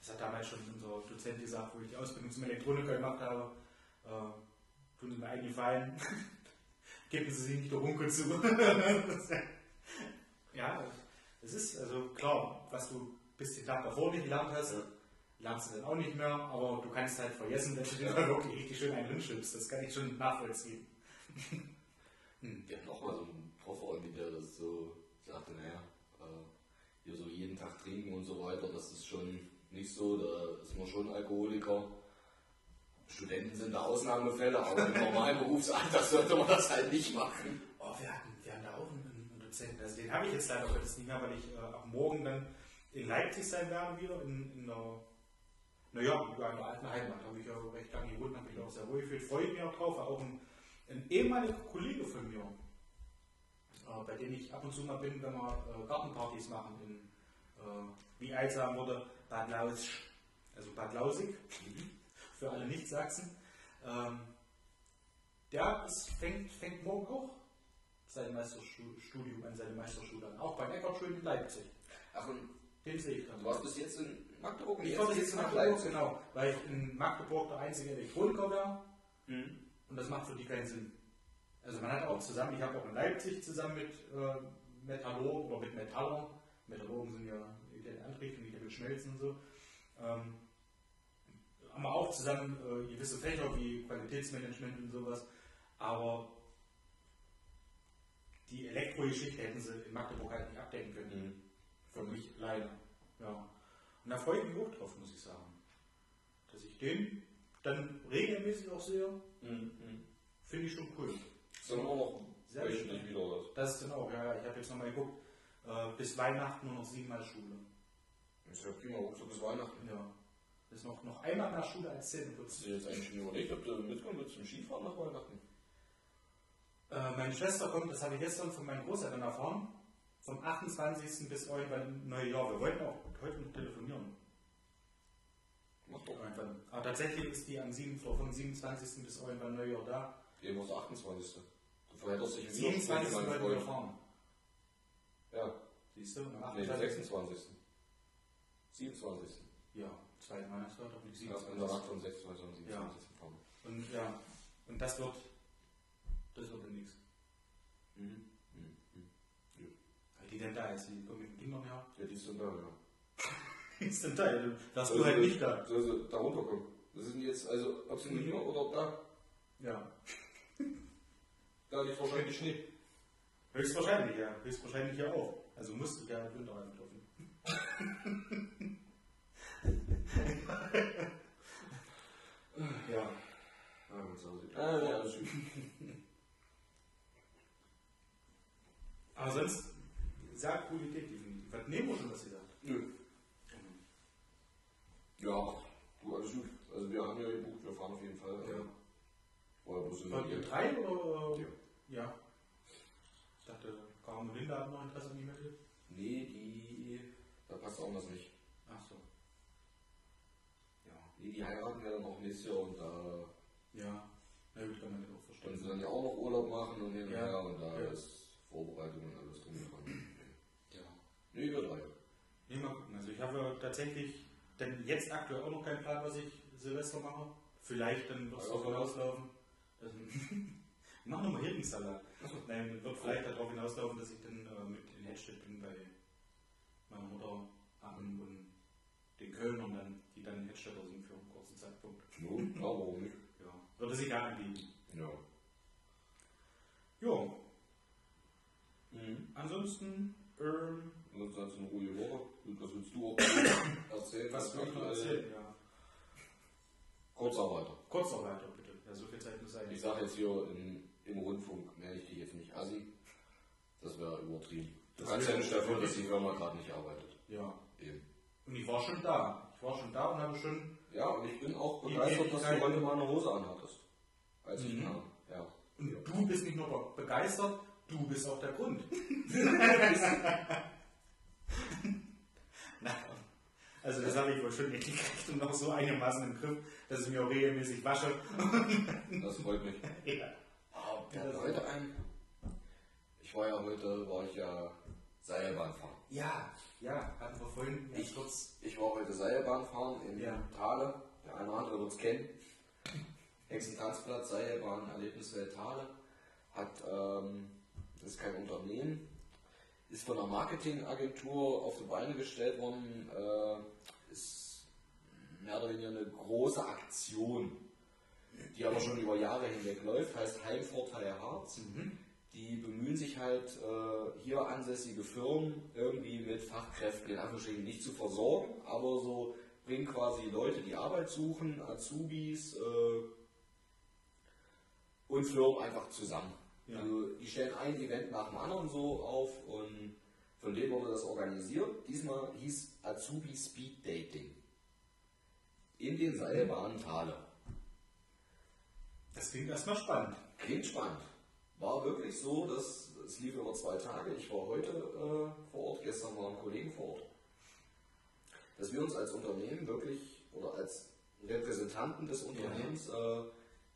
Das hat damals schon unser Dozent gesagt, wo ich die Ausbildung zum Elektroniker gemacht habe. Äh, tun Sie mir einen Gefallen. Geben Sie sich nicht der Runkel zu. ja, Es ist also klar, was du bis den Tag davor nicht gelernt hast, Ja. lernst du dann auch nicht mehr, aber du kannst halt vergessen, dass du dir da wirklich richtig schön einen hinschippst. Das kann ich schon nachvollziehen. Wir hatten auch mal so einen Profreund, der das so sagte, naja, äh, hier so jeden Tag trinken und so weiter, das ist schon nicht so, da ist man schon Alkoholiker. Studenten sind da Ausnahmefälle, aber im normalen Berufsalter sollte man das halt nicht machen. Oh, wir hatten, wir hatten da auch einen, einen Dozenten, also den habe ich jetzt leider heute nicht mehr, weil ich äh, ab morgen dann in Leipzig sein werde wieder, in, in der, naja, in der alten Heimat, habe ich ja recht lange gewohnt, habe mich auch sehr wohl gefühlt, freue mich auch drauf, auch ein, ein ehemaliger Kollege von mir, äh, bei dem ich ab und zu mal bin, wenn wir äh, Gartenpartys machen, in, äh, wie Altsam wurde, Bad Lausch, also Bad Lausig, für alle Nicht-Sachsen. Ähm, der ist, fängt, fängt morgen auch sein Meisterstudium an, seine Meisterschule an. Auch bei Eckertschön in Leipzig. Ach, und Den sehe ich dann. du warst bis jetzt in Magdeburg ich jetzt komme jetzt nach Magdeburg, genau, weil ich in Magdeburg der einzige Elektroniker wäre Mhm. und das macht für die keinen Sinn. Also man hat auch zusammen, ich habe auch in Leipzig zusammen mit äh, Metallurgen oder mit Metallern, Metallurgen sind ja die die Antriebsrichtung, schmelzen und so, ähm, haben wir auch zusammen äh, gewisse Fächer wie Qualitätsmanagement und sowas, aber die Elektrogeschichte hätten sie in Magdeburg halt nicht abdecken können. Mhm. Für mich leider. Ja. Und da freue ich mich auch drauf, muss ich sagen. Dass ich den dann regelmäßig auch sehe, Mhm. finde ich schon cool. Ist dann auch noch Sehr wöchentlich wieder das. Das ist dann auch, ja, ja, ich habe jetzt nochmal geguckt, äh, bis Weihnachten nur noch siebenmal Schule. Ist ja prima, auch so bis Weihnachten. Ja. Das ist noch, noch einmal nach Schule als Hast Zähneputz. du dir jetzt eigentlich schon überlegt, ob du mitkommen willst zum Skifahren nach Weihnachten? Äh, meine Schwester kommt, das habe ich gestern von meinen Großeltern erfahren, vom 28. bis irgendwann Neujahr. Wir wollten auch heute noch telefonieren. Mach doch. Irgendwann. Aber tatsächlich ist die am 7, vom 27. bis irgendwann Neujahr da. Gehen wir 28. Du verhältst dich im 27. Widerspruch, wollten wir fahren. Ja, Siehst du? Am nee, 28. 26. 27. Ja, Weihnachtsfeiertag und die Ja, in 27. der Nacht von 26 und 27. Ja. fahren. Und ja, und das wird, das wird dann nichts. Mhm. Mhm. Mhm. Weil die denn da ist, die kommen mit den Kindern her. Ja, die sind da, ja. ist denn da? Du warst Also, du halt nicht da. Soll sie da runterkommen? Das sind jetzt, also, ob sie nur hier oder da, Ja. da liegt wahrscheinlich Schnee. Höchstwahrscheinlich, ja. Höchstwahrscheinlich ja auch. Also musst du ja kaufen. Ja. Ah, ja, gut. Aber sonst, sehr coole Idee, definitiv. Was nehmen wir schon was gesagt? Nö. Ja, du, alles gut. Also, wir haben ja gebucht, wir fahren auf jeden Fall. Ja. Oder bloß in Wollt ihr drei oder? Ja. Ja. Ich dachte, und Linda hatten noch Interesse an die Mittel. Nee, die. Da passt auch was nicht. Ach so. Ja. Nee, die heiraten ja dann auch nächstes Jahr und da Ja. Na gut, kann man das auch können verstehen. sie dann ja auch noch Urlaub machen und hin und Ja. her und da Ja. ist Vorbereitung und alles drum und dran. Ja. Nee, wir drei. Nee, mal gucken. Also ich habe tatsächlich denn jetzt aktuell auch noch keinen Plan, was ich Silvester mache. Vielleicht dann wird es Ja, darauf hinauslaufen. Also, ich mache nochmal Hirnsalat. Nein, wird vielleicht darauf hinauslaufen, dass ich dann äh, mit in Hedstedt bin bei meiner Mutter Affen und den Kölnern dann, die dann in Hedstädter sind für einen kurzen Zeitpunkt. No, klar, warum nicht? Ja. Würde sich da anbieten. Ja. Jo, Mhm. ansonsten, ähm, Und sonst eine ruhige Woche. Und was willst du auch erzählen? was ich noch erzählen? Ja. Kurzarbeiter. Kurz noch weiter, bitte. Ja, so viel Zeit muss sein. Ich sage jetzt hier im, im Rundfunk, nenne ich dich jetzt nicht Assi. Das wäre übertrieben. Du Das kannst ja nicht dafür, dass die Firma gerade nicht arbeitet. Ja. Eben. Und ich war schon da. Ich war schon da und habe schon. Ja, und ich bin auch begeistert, dass du heute mal eine Hose anhattest. Als ich Mhm. kam. Ja. Und du bist nicht nur begeistert, du bist auch der Grund. Na, also das habe ich wohl schon gekriegt und noch so einigermaßen im Griff, dass ich mir auch regelmäßig wasche. Das freut mich. Ja. Wir hatten heute ein. Ich war ja heute, war ich ja Seilbahn fahren. ja, ja, hatten wir vorhin Ich- kurz. Ich war heute Seilbahn fahren in Ja. Thale. Der eine oder andere wird es kennen. Hexentanzplatz, Seilbahn, Erlebniswelt Thale. Hat, ähm, das ist kein Unternehmen, ist von einer Marketingagentur auf die Beine gestellt worden, äh, ist mehr oder weniger eine große Aktion, die aber schon über Jahre hinweg läuft, heißt Heimvorteil Harz. Mhm. Die bemühen sich halt, äh, hier ansässige Firmen irgendwie mit Fachkräften in Anführungsstrichen nicht zu versorgen, aber so bringen quasi Leute, die Arbeit suchen, Azubis äh, und Firmen einfach zusammen. Ja. Also, die stellen ein Event nach dem anderen so auf und von denen wurde das organisiert. Diesmal hieß Azubi Speed Dating. In den Seilbahnen Thale. Das klingt erstmal spannend. Klingt spannend. War wirklich so, dass es lief über zwei Tage. Ich war heute äh, vor Ort, gestern waren Kollegen vor Ort. Dass wir uns als Unternehmen wirklich oder als Repräsentanten des Unternehmens äh,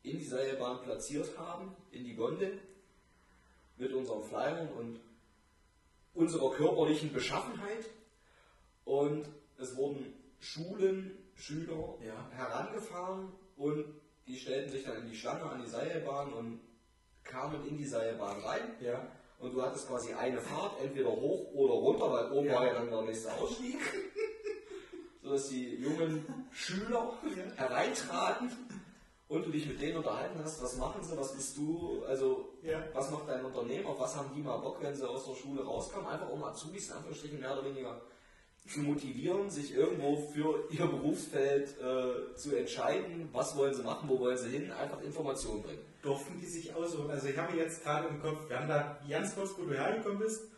in die Seilbahn platziert haben, in die Gondel, mit unseren Flyern und unserer körperlichen Beschaffenheit. Und es wurden Schulen, Schüler Ja. herangefahren und die stellten sich dann in die Schlange an die Seilbahn und kamen in die Seilbahn rein. Ja. Und du hattest quasi eine Fahrt, entweder hoch oder runter, weil oben Ja. war ja dann der nächste Ausstieg. Sodass die jungen Schüler hereintraten und du dich mit denen unterhalten hast, was machen sie, was bist du, also Ja. was macht dein Unternehmen, auf was haben die mal Bock, wenn sie aus der Schule rauskommen, einfach um Azubis in Anführungsstrichen mehr oder weniger zu motivieren, sich irgendwo für ihr Berufsfeld äh, zu entscheiden, was wollen sie machen, wo wollen sie hin, einfach Informationen bringen. Durften die sich aussuchen? Also ich habe jetzt gerade im Kopf, wir haben da ganz kurz, wo du hergekommen bist,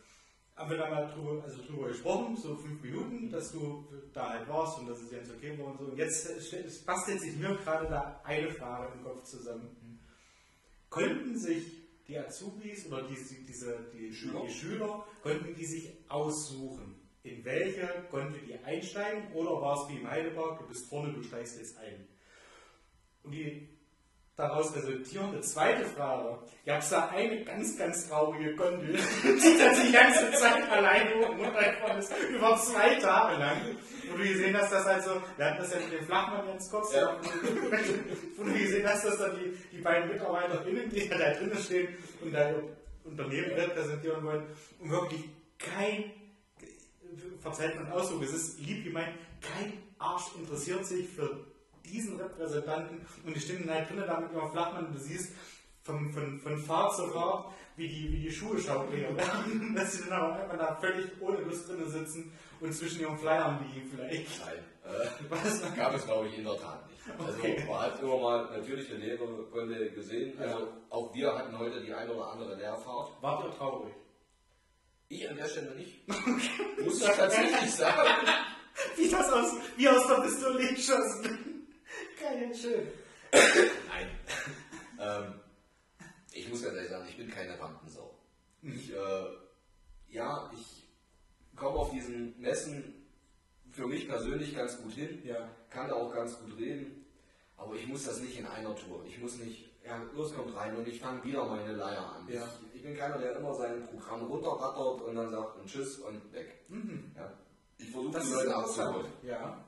haben wir da mal drüber, also drüber gesprochen, so fünf Minuten, dass du da halt warst und dass es jetzt okay war und so. Und jetzt bastelt sich mir gerade da eine Frage im Kopf zusammen. Konnten sich die Azubis oder die, diese, die, Schüler? die Schüler, konnten die sich aussuchen, in welche konnte die einsteigen oder war es wie im Heidelberg, du bist vorne, du steigst jetzt ein? Und die daraus resultierende zweite Frage, gab es da eine ganz, ganz traurige Gondel, die dann die ganze Zeit alleine oben runtergefahren ist, über zwei Tage lang. Wo du gesehen hast, dass also, wir hatten das ja mit dem Flachmann ganz kurz, Ja. wo du gesehen hast, dass da die, die beiden MitarbeiterInnen, die da drinnen stehen und dein Unternehmen repräsentieren wollen, und wirklich kein, verzeiht man Ausdruck, es ist lieb gemeint, kein Arsch interessiert sich für diesen Repräsentanten und die stehen halt drinnen da mit ihrem Flachmann und du siehst von, von, von Fahrt zu Fahrt, wie die, wie die Schuhe schaukeln werden, dass sie dann aber einfach da völlig ohne Lust drinnen sitzen und zwischen ihren Flyern liegen vielleicht. Nein, äh, Was? gab es glaube ich in der Tat nicht. Also Okay. man hat immer mal natürlich eine leere Gondel gesehen. Also Ja. auch wir hatten heute die ein oder andere Leerfahrt. Wart ihr traurig? Ich an der Stelle nicht. Muss ich tatsächlich sagen. Wie das aus, wie aus der Pistole geschossen. Geil, schön. Nein. ähm, ich muss ganz ehrlich sagen, ich bin keine Rampensau. Ich, äh, ja, ich komme auf diesen Messen für mich persönlich ganz gut hin, Ja. kann da auch ganz gut reden, aber ich muss das nicht in einer Tour. Ich muss nicht, ja, los kommt rein und ich fange wieder meine Leier an. Ja. Ich, ich bin keiner, der immer sein Programm runterrattert und dann sagt und tschüss und weg. Ja. Ich versuche Das die Leute abzuholen. Ja.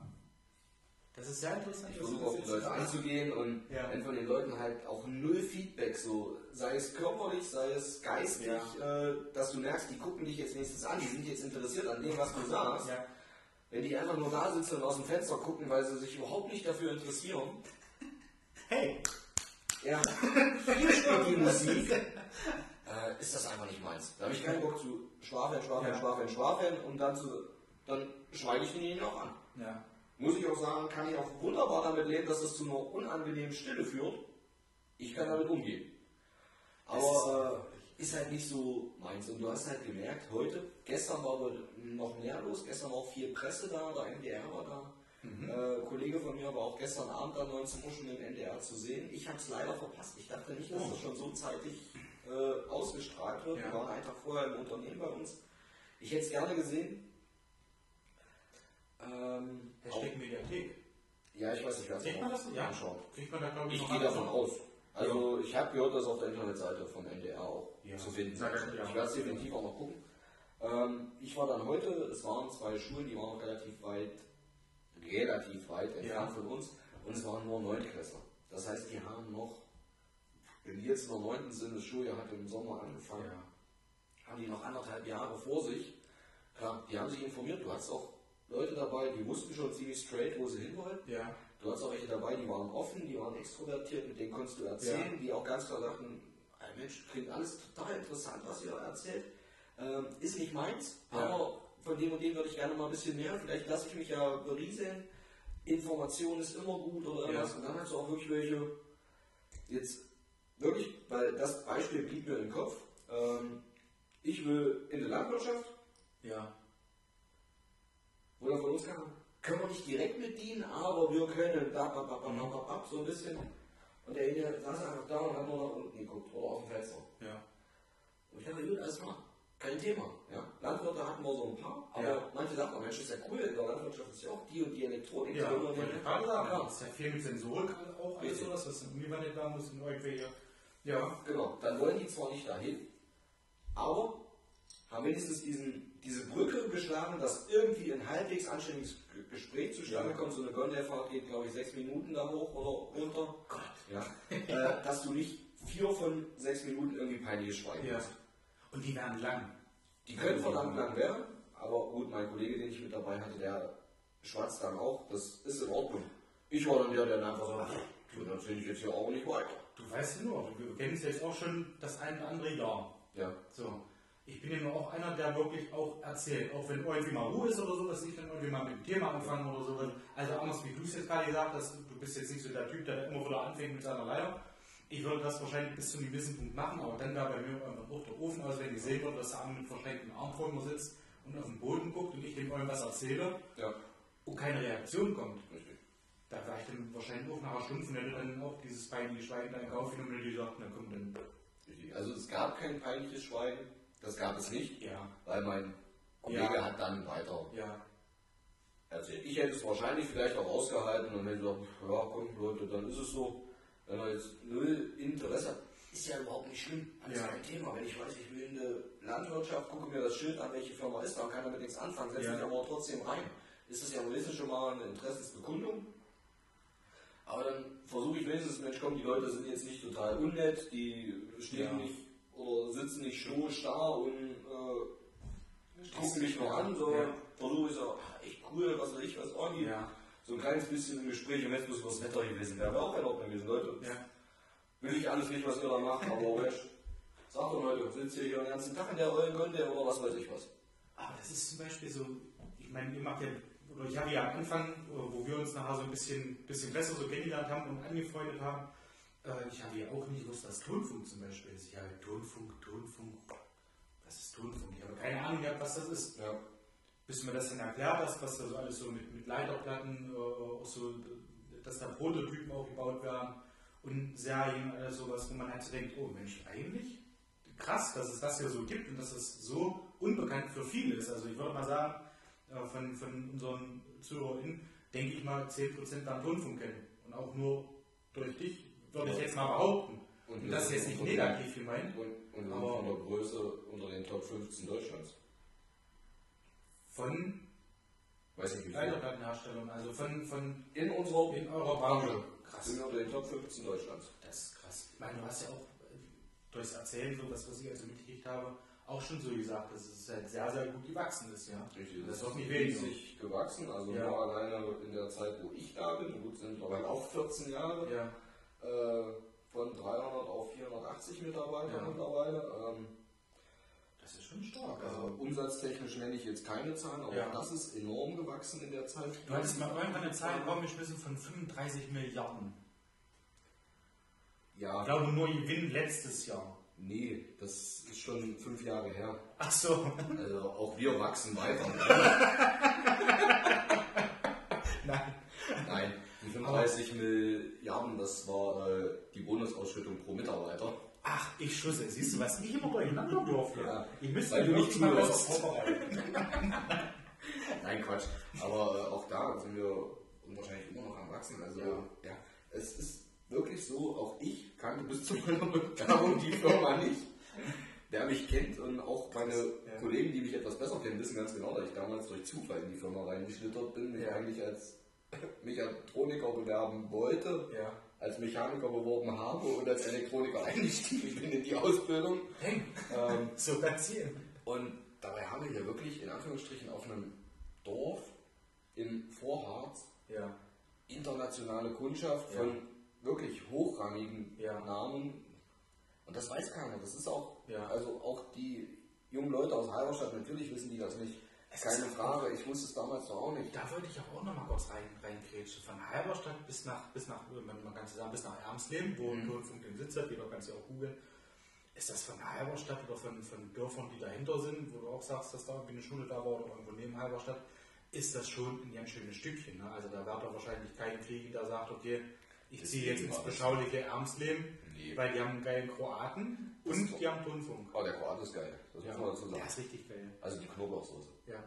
Das ist sehr interessant. Ich versuche auf die Leute sagst. anzugehen und Ja. wenn von den Leuten halt auch null Feedback, so sei es körperlich, sei es geistig, äh, dass du merkst, die gucken dich jetzt wenigstens an, die sind jetzt interessiert an dem, was du sagst. Ja. Wenn die einfach nur da sitzen und aus dem Fenster gucken, weil sie sich überhaupt nicht dafür interessieren, Hey, ja, viel die Musik, äh, ist das einfach nicht meins. Da habe ich keinen Bock zu schwafeln, schwafeln, Ja. schwafeln, schwafeln und dann, zu, dann schweige ich denjenigen auch an. ja. Muss ich auch sagen, kann ich auch wunderbar damit leben, dass das zu einer unangenehmen Stille führt. Ich kann damit umgehen. Aber äh, ist halt nicht so meins. Und du hast halt gemerkt, heute, gestern war wohl noch mehr los, gestern war auch viel Presse da, der NDR war da. Äh, Kollege von mir war auch gestern Abend dann 19 Uhr schon im NDR zu sehen. Ich habe es leider verpasst. Ich dachte nicht, dass Oh. das schon so zeitig äh, ausgestrahlt wird. Ja. Wir waren einen Tag vorher im Unternehmen bei uns. Ich hätte es gerne gesehen. Ähm, Hashtag Mediathek. ja, ich weiß nicht, wer es Kriegt man das? Ja. anschaut. Kriegt man da, glaube ich, Ich gehe davon aus. Also ich habe gehört, dass auf der Internetseite vom NDR auch Ja. zu finden ist. Ich werde es definitiv auch noch gucken. Ähm, ich war dann heute, es waren zwei Schulen, die waren noch relativ weit, relativ weit entfernt Ja. von uns und es waren nur Neuntklässler. Das heißt, die haben noch, wenn die jetzt in der neunten sind, das Schuljahr hat im Sommer angefangen, Ja. haben die noch anderthalb Jahre vor sich. Klar, die haben sich informiert. Du hast auch Leute dabei, die wussten schon ziemlich straight, wo sie hinwollen. Ja. Du hast auch welche dabei, die waren offen, die waren extrovertiert, mit denen konntest du erzählen, Ja. die auch ganz klar sagten, "Ey, Mensch, klingt alles total interessant, was ihr erzählt. Ähm, ist nicht meins, Ja. aber von dem und dem würde ich gerne mal ein bisschen mehr. Vielleicht lasse ich mich ja berieseln. Information ist immer gut oder irgendwas. Ja. Und dann hast du auch wirklich welche, jetzt wirklich, weil das Beispiel blieb mir im Kopf. Ähm, ich will in der Landwirtschaft, Ja. Wo dann von uns kam, können wir nicht direkt mit dienen, aber wir können bap, bap, bap, bap, bap, bap, so ein bisschen. Und derjenige saß einfach da und hat nur nach unten geguckt oder auf dem Fenster. Ja. Und ich dachte, gut, alles klar, kein Thema. Ja? Landwirte hatten wir so ein paar, aber Ja. manche sagten, oh Mensch, ist ja cool, in der Landwirtschaft ist ja auch die und die Elektronik. Ja, und die-. Ja. Das ist ja viel mit Sensorik auch alles Richtig. sowas, was umgewandelt werden muss in irgendwelche. Ja. Genau, dann wollen die zwar nicht dahin, aber haben wenigstens diesen, diese Brücke geschlagen, dass irgendwie ein halbwegs anständiges Gespräch zustande Ja. kommt. So eine Gondelfahrt geht, glaube ich, sechs Minuten da hoch oder runter. Gott. Ja. äh, dass du nicht vier von sechs Minuten irgendwie peinliches Schweigen Ja. hast. Und die werden lang. Die können verdammt lang werden, aber gut, mein Kollege, den ich mit dabei hatte, der schwatzt dann auch. Das ist in Ordnung. Ich war dann der, der dann einfach sagt, du, dann finde ich jetzt hier auch nicht weiter. Du weißt ja nur, du kennst jetzt auch schon das ein oder andere Jahr. Ja. So. Ich bin ja nur auch einer, der wirklich auch erzählt, auch wenn irgendwie mal Ruhe ist oder so, dass ich dann irgendwie mal mit dem Thema anfange oder so. Also anders wie du es jetzt gerade gesagt hast, du bist jetzt nicht so der Typ, der immer wieder anfängt mit seiner Leier. Ich würde das wahrscheinlich bis zu einem gewissen Punkt machen, aber dann wäre bei mir irgendwann auch der Ofen aus, wenn ich sehen würde, dass der andere mit verschränkten Arm vor mir sitzt und auf den Boden guckt und ich dem irgendwas erzähle Ja, und keine Reaktion kommt. richtig. Da wäre ich dann wahrscheinlich auch nach einer Stunde, wenn du dann auch dieses peinliche Schweigen in Kauf genommen und die sagt, na komm, dann. richtig. Also es gab kein peinliches Schweigen, das gab es nicht, Ja, weil mein Kollege Ja. hat dann weiter ja, erzählt. Ich hätte es wahrscheinlich vielleicht auch ausgehalten und hätte gesagt, ja komm Leute, dann ist es so. Wenn er jetzt null Interesse hat, ist ja überhaupt nicht schlimm, alles Ja. kein Thema. Wenn ich weiß, ich will in eine Landwirtschaft, gucke mir das Schild an, welche Firma ist, dann kann damit nichts anfangen, setze Ja. mich aber trotzdem rein. Ist das ja wenigstens schon mal eine Interessensbekundung. Aber dann versuche ich wenigstens, Mensch, komm, die Leute sind jetzt nicht total unnett, die stehen Ja. nicht oder sitzen nicht stur, starr und äh, gucken mich nur an, so Ja. versuche ich so, ah, echt cool, was weiß ich, was Orgi. ja, So ein kleines bisschen im Gespräch im Netz muss das Wetter gewesen wäre. Wäre auch in Ordnung gewesen, Leute. ja. Will ich alles nicht, was ihr da macht, aber Mensch, sagt doch Leute, sitzt ihr hier den ganzen Tag in der Rollenkonte oder was weiß ich was. Aber das ist zum Beispiel so, ich meine, ihr macht ja, oder ich habe ja am Anfang, wo wir uns nachher so ein bisschen, bisschen besser so kennengelernt haben und angefreundet haben, ich habe ja auch nicht gewusst, was Tonfunk zum Beispiel ist. Ich habe Tonfunk, Tonfunk, was ist Tonfunk? Ich habe keine Ahnung gehabt, was das ist. Ja. Bis mir das dann erklärt hast, was da so alles so mit, mit Leiterplatten, äh, auch so, dass da Prototypen auch gebaut werden und Serien, alles sowas, wo man halt so denkt, oh Mensch, eigentlich krass, dass es das hier so gibt und dass es so unbekannt für viele ist. Also ich würde mal sagen, äh, von, von unseren ZuhörerInnen, denke ich mal, 10% werden Tonfunk kennen. Und auch nur durch dich, würde ich jetzt mal behaupten. Und, wir das ist jetzt nicht negativ gemeint. Und, und Aber- von der Größe unter den Top 15 Deutschlands. Von Weiß nicht wie viel. Leiterplattenherstellung, also von, von In unserer in eurer Branche. Krass. sind unter den Top 15 Deutschlands. Das ist krass. Ich meine, du hast ja auch äh, durchs Erzählen, so das, was ich also mitgekriegt habe, auch schon so gesagt, dass es halt sehr, sehr gut gewachsen ist, ja. Richtig. Das ist doch nicht wenig wenig. gewachsen. Also Ja. nur alleine in der Zeit, wo ich da bin, gut sind aber auch 14 Jahre. Ja, äh, von 300 auf 480 Mitarbeiter Ja. mittlerweile. Ähm, das ist schon stark. also umsatztechnisch nenne ich jetzt keine Zahlen, aber Ja. das ist enorm gewachsen in der Zeit. du hattest mal irgendwann eine Zahl raumgeschmissen von 35 Milliarden. Ich Ja, glaube nur Gewinn letztes Jahr. nee, das ist schon fünf Jahre her. Ach so. Also auch wir wachsen weiter. Nein. Nein, die 35 Milliarden, das war äh, die Bonusausschüttung pro Mitarbeiter. Ach, ich schusse. Siehst du, was ich immer durcheinander durfte? Ja. Ich müsste Weil du nicht zuhörst. vorbereiten. Nein, Quatsch. Aber äh, auch da sind wir wahrscheinlich immer noch am Wachsen. Also, Ja. ja. es ist wirklich so, auch ich kannte bis zu meiner Begabung die Firma nicht. Der mich kennt und auch meine Ja. Kollegen, die mich etwas besser kennen, wissen ganz genau, dass ich damals durch Zufall in die Firma reingeschlittert bin, mich eigentlich als Mechatroniker bewerben wollte. Ja. als Mechaniker beworben habe und als Elektroniker eingestiegen bin in die Ausbildung. Ähm, so passieren. Und dabei haben wir hier wirklich in Anführungsstrichen auf einem Dorf in Vorharz ja. internationale Kundschaft von ja. wirklich hochrangigen. Namen. Und das weiß keiner. Das ist auch, also auch die jungen Leute aus Halberstadt, natürlich wissen die das nicht. Keine Frage, ich wusste es damals doch auch nicht. Da wollte ich auch noch mal kurz rein, reingrätschen. Von Halberstadt bis nach, bis nach, man man kann sagen, bis nach Ermsleben, wo ein Tonfunk den Sitz hat, jeder kann es ja auch googeln. Ist das von Halberstadt oder von, von Dörfern, die dahinter sind, wo du auch sagst, dass da irgendwie eine Schule da war oder irgendwo neben Halberstadt, ist das schon ein ganz schönes Stückchen. Ne? Also da wird er wahrscheinlich keinen kriegen, der sagt, okay, ich ziehe jetzt ins das- beschauliche Ermsleben, Nee. weil die haben einen geilen Kroaten Das und die haben Tonfunk. Oh, der Kroat ist geil. Das muss man dazu der sagen. ist richtig geil. Also die Knoblauchsoße. Ja.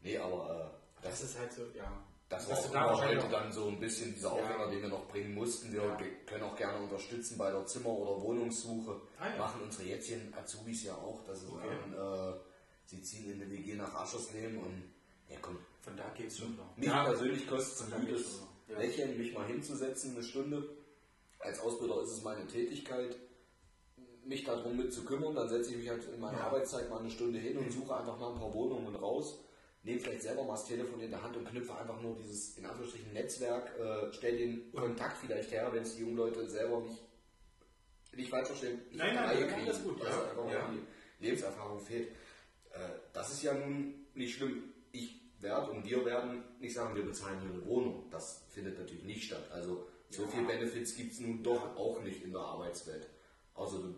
Nee, aber äh, Das ist halt so, ja. Das Dass war auch da immer wahrscheinlich heute dann so ein bisschen dieser Ja. Aufhänger, den wir noch bringen mussten. Wir Ja. können auch gerne unterstützen bei der Zimmer- oder Wohnungssuche. Ah, ja. Machen unsere jetzigen Azubis ja auch, dass sie Okay. sagen, äh, sie ziehen in eine WG nach Aschersleben und ja komm, Von da geht's schon noch. mich persönlich kostet es ein gutes. Ja. Lächeln, mich mal hinzusetzen, eine Stunde. Als Ausbilder ist es meine Tätigkeit, mich darum mit zu kümmern. Dann setze ich mich halt in meiner Ja. Arbeitszeit mal eine Stunde hin und suche einfach mal ein paar Wohnungen raus. Nehme vielleicht selber mal das Telefon in der Hand und knüpfe einfach nur dieses, in Anführungsstrichen, Netzwerk, äh, stell den Kontakt vielleicht her, wenn es die jungen Leute selber nicht, nicht falsch verstehen, nicht Nein, nein, nein, kriegen, alles gut, ja. einfach mal Ja. die Lebenserfahrung fehlt. Äh, das ist ja nun nicht schlimm. Werde und wir werden nicht sagen, wir bezahlen hier eine Wohnung. Das findet natürlich nicht statt. Also so Ja. viel Benefits gibt es nun doch auch nicht in der Arbeitswelt. Außer du,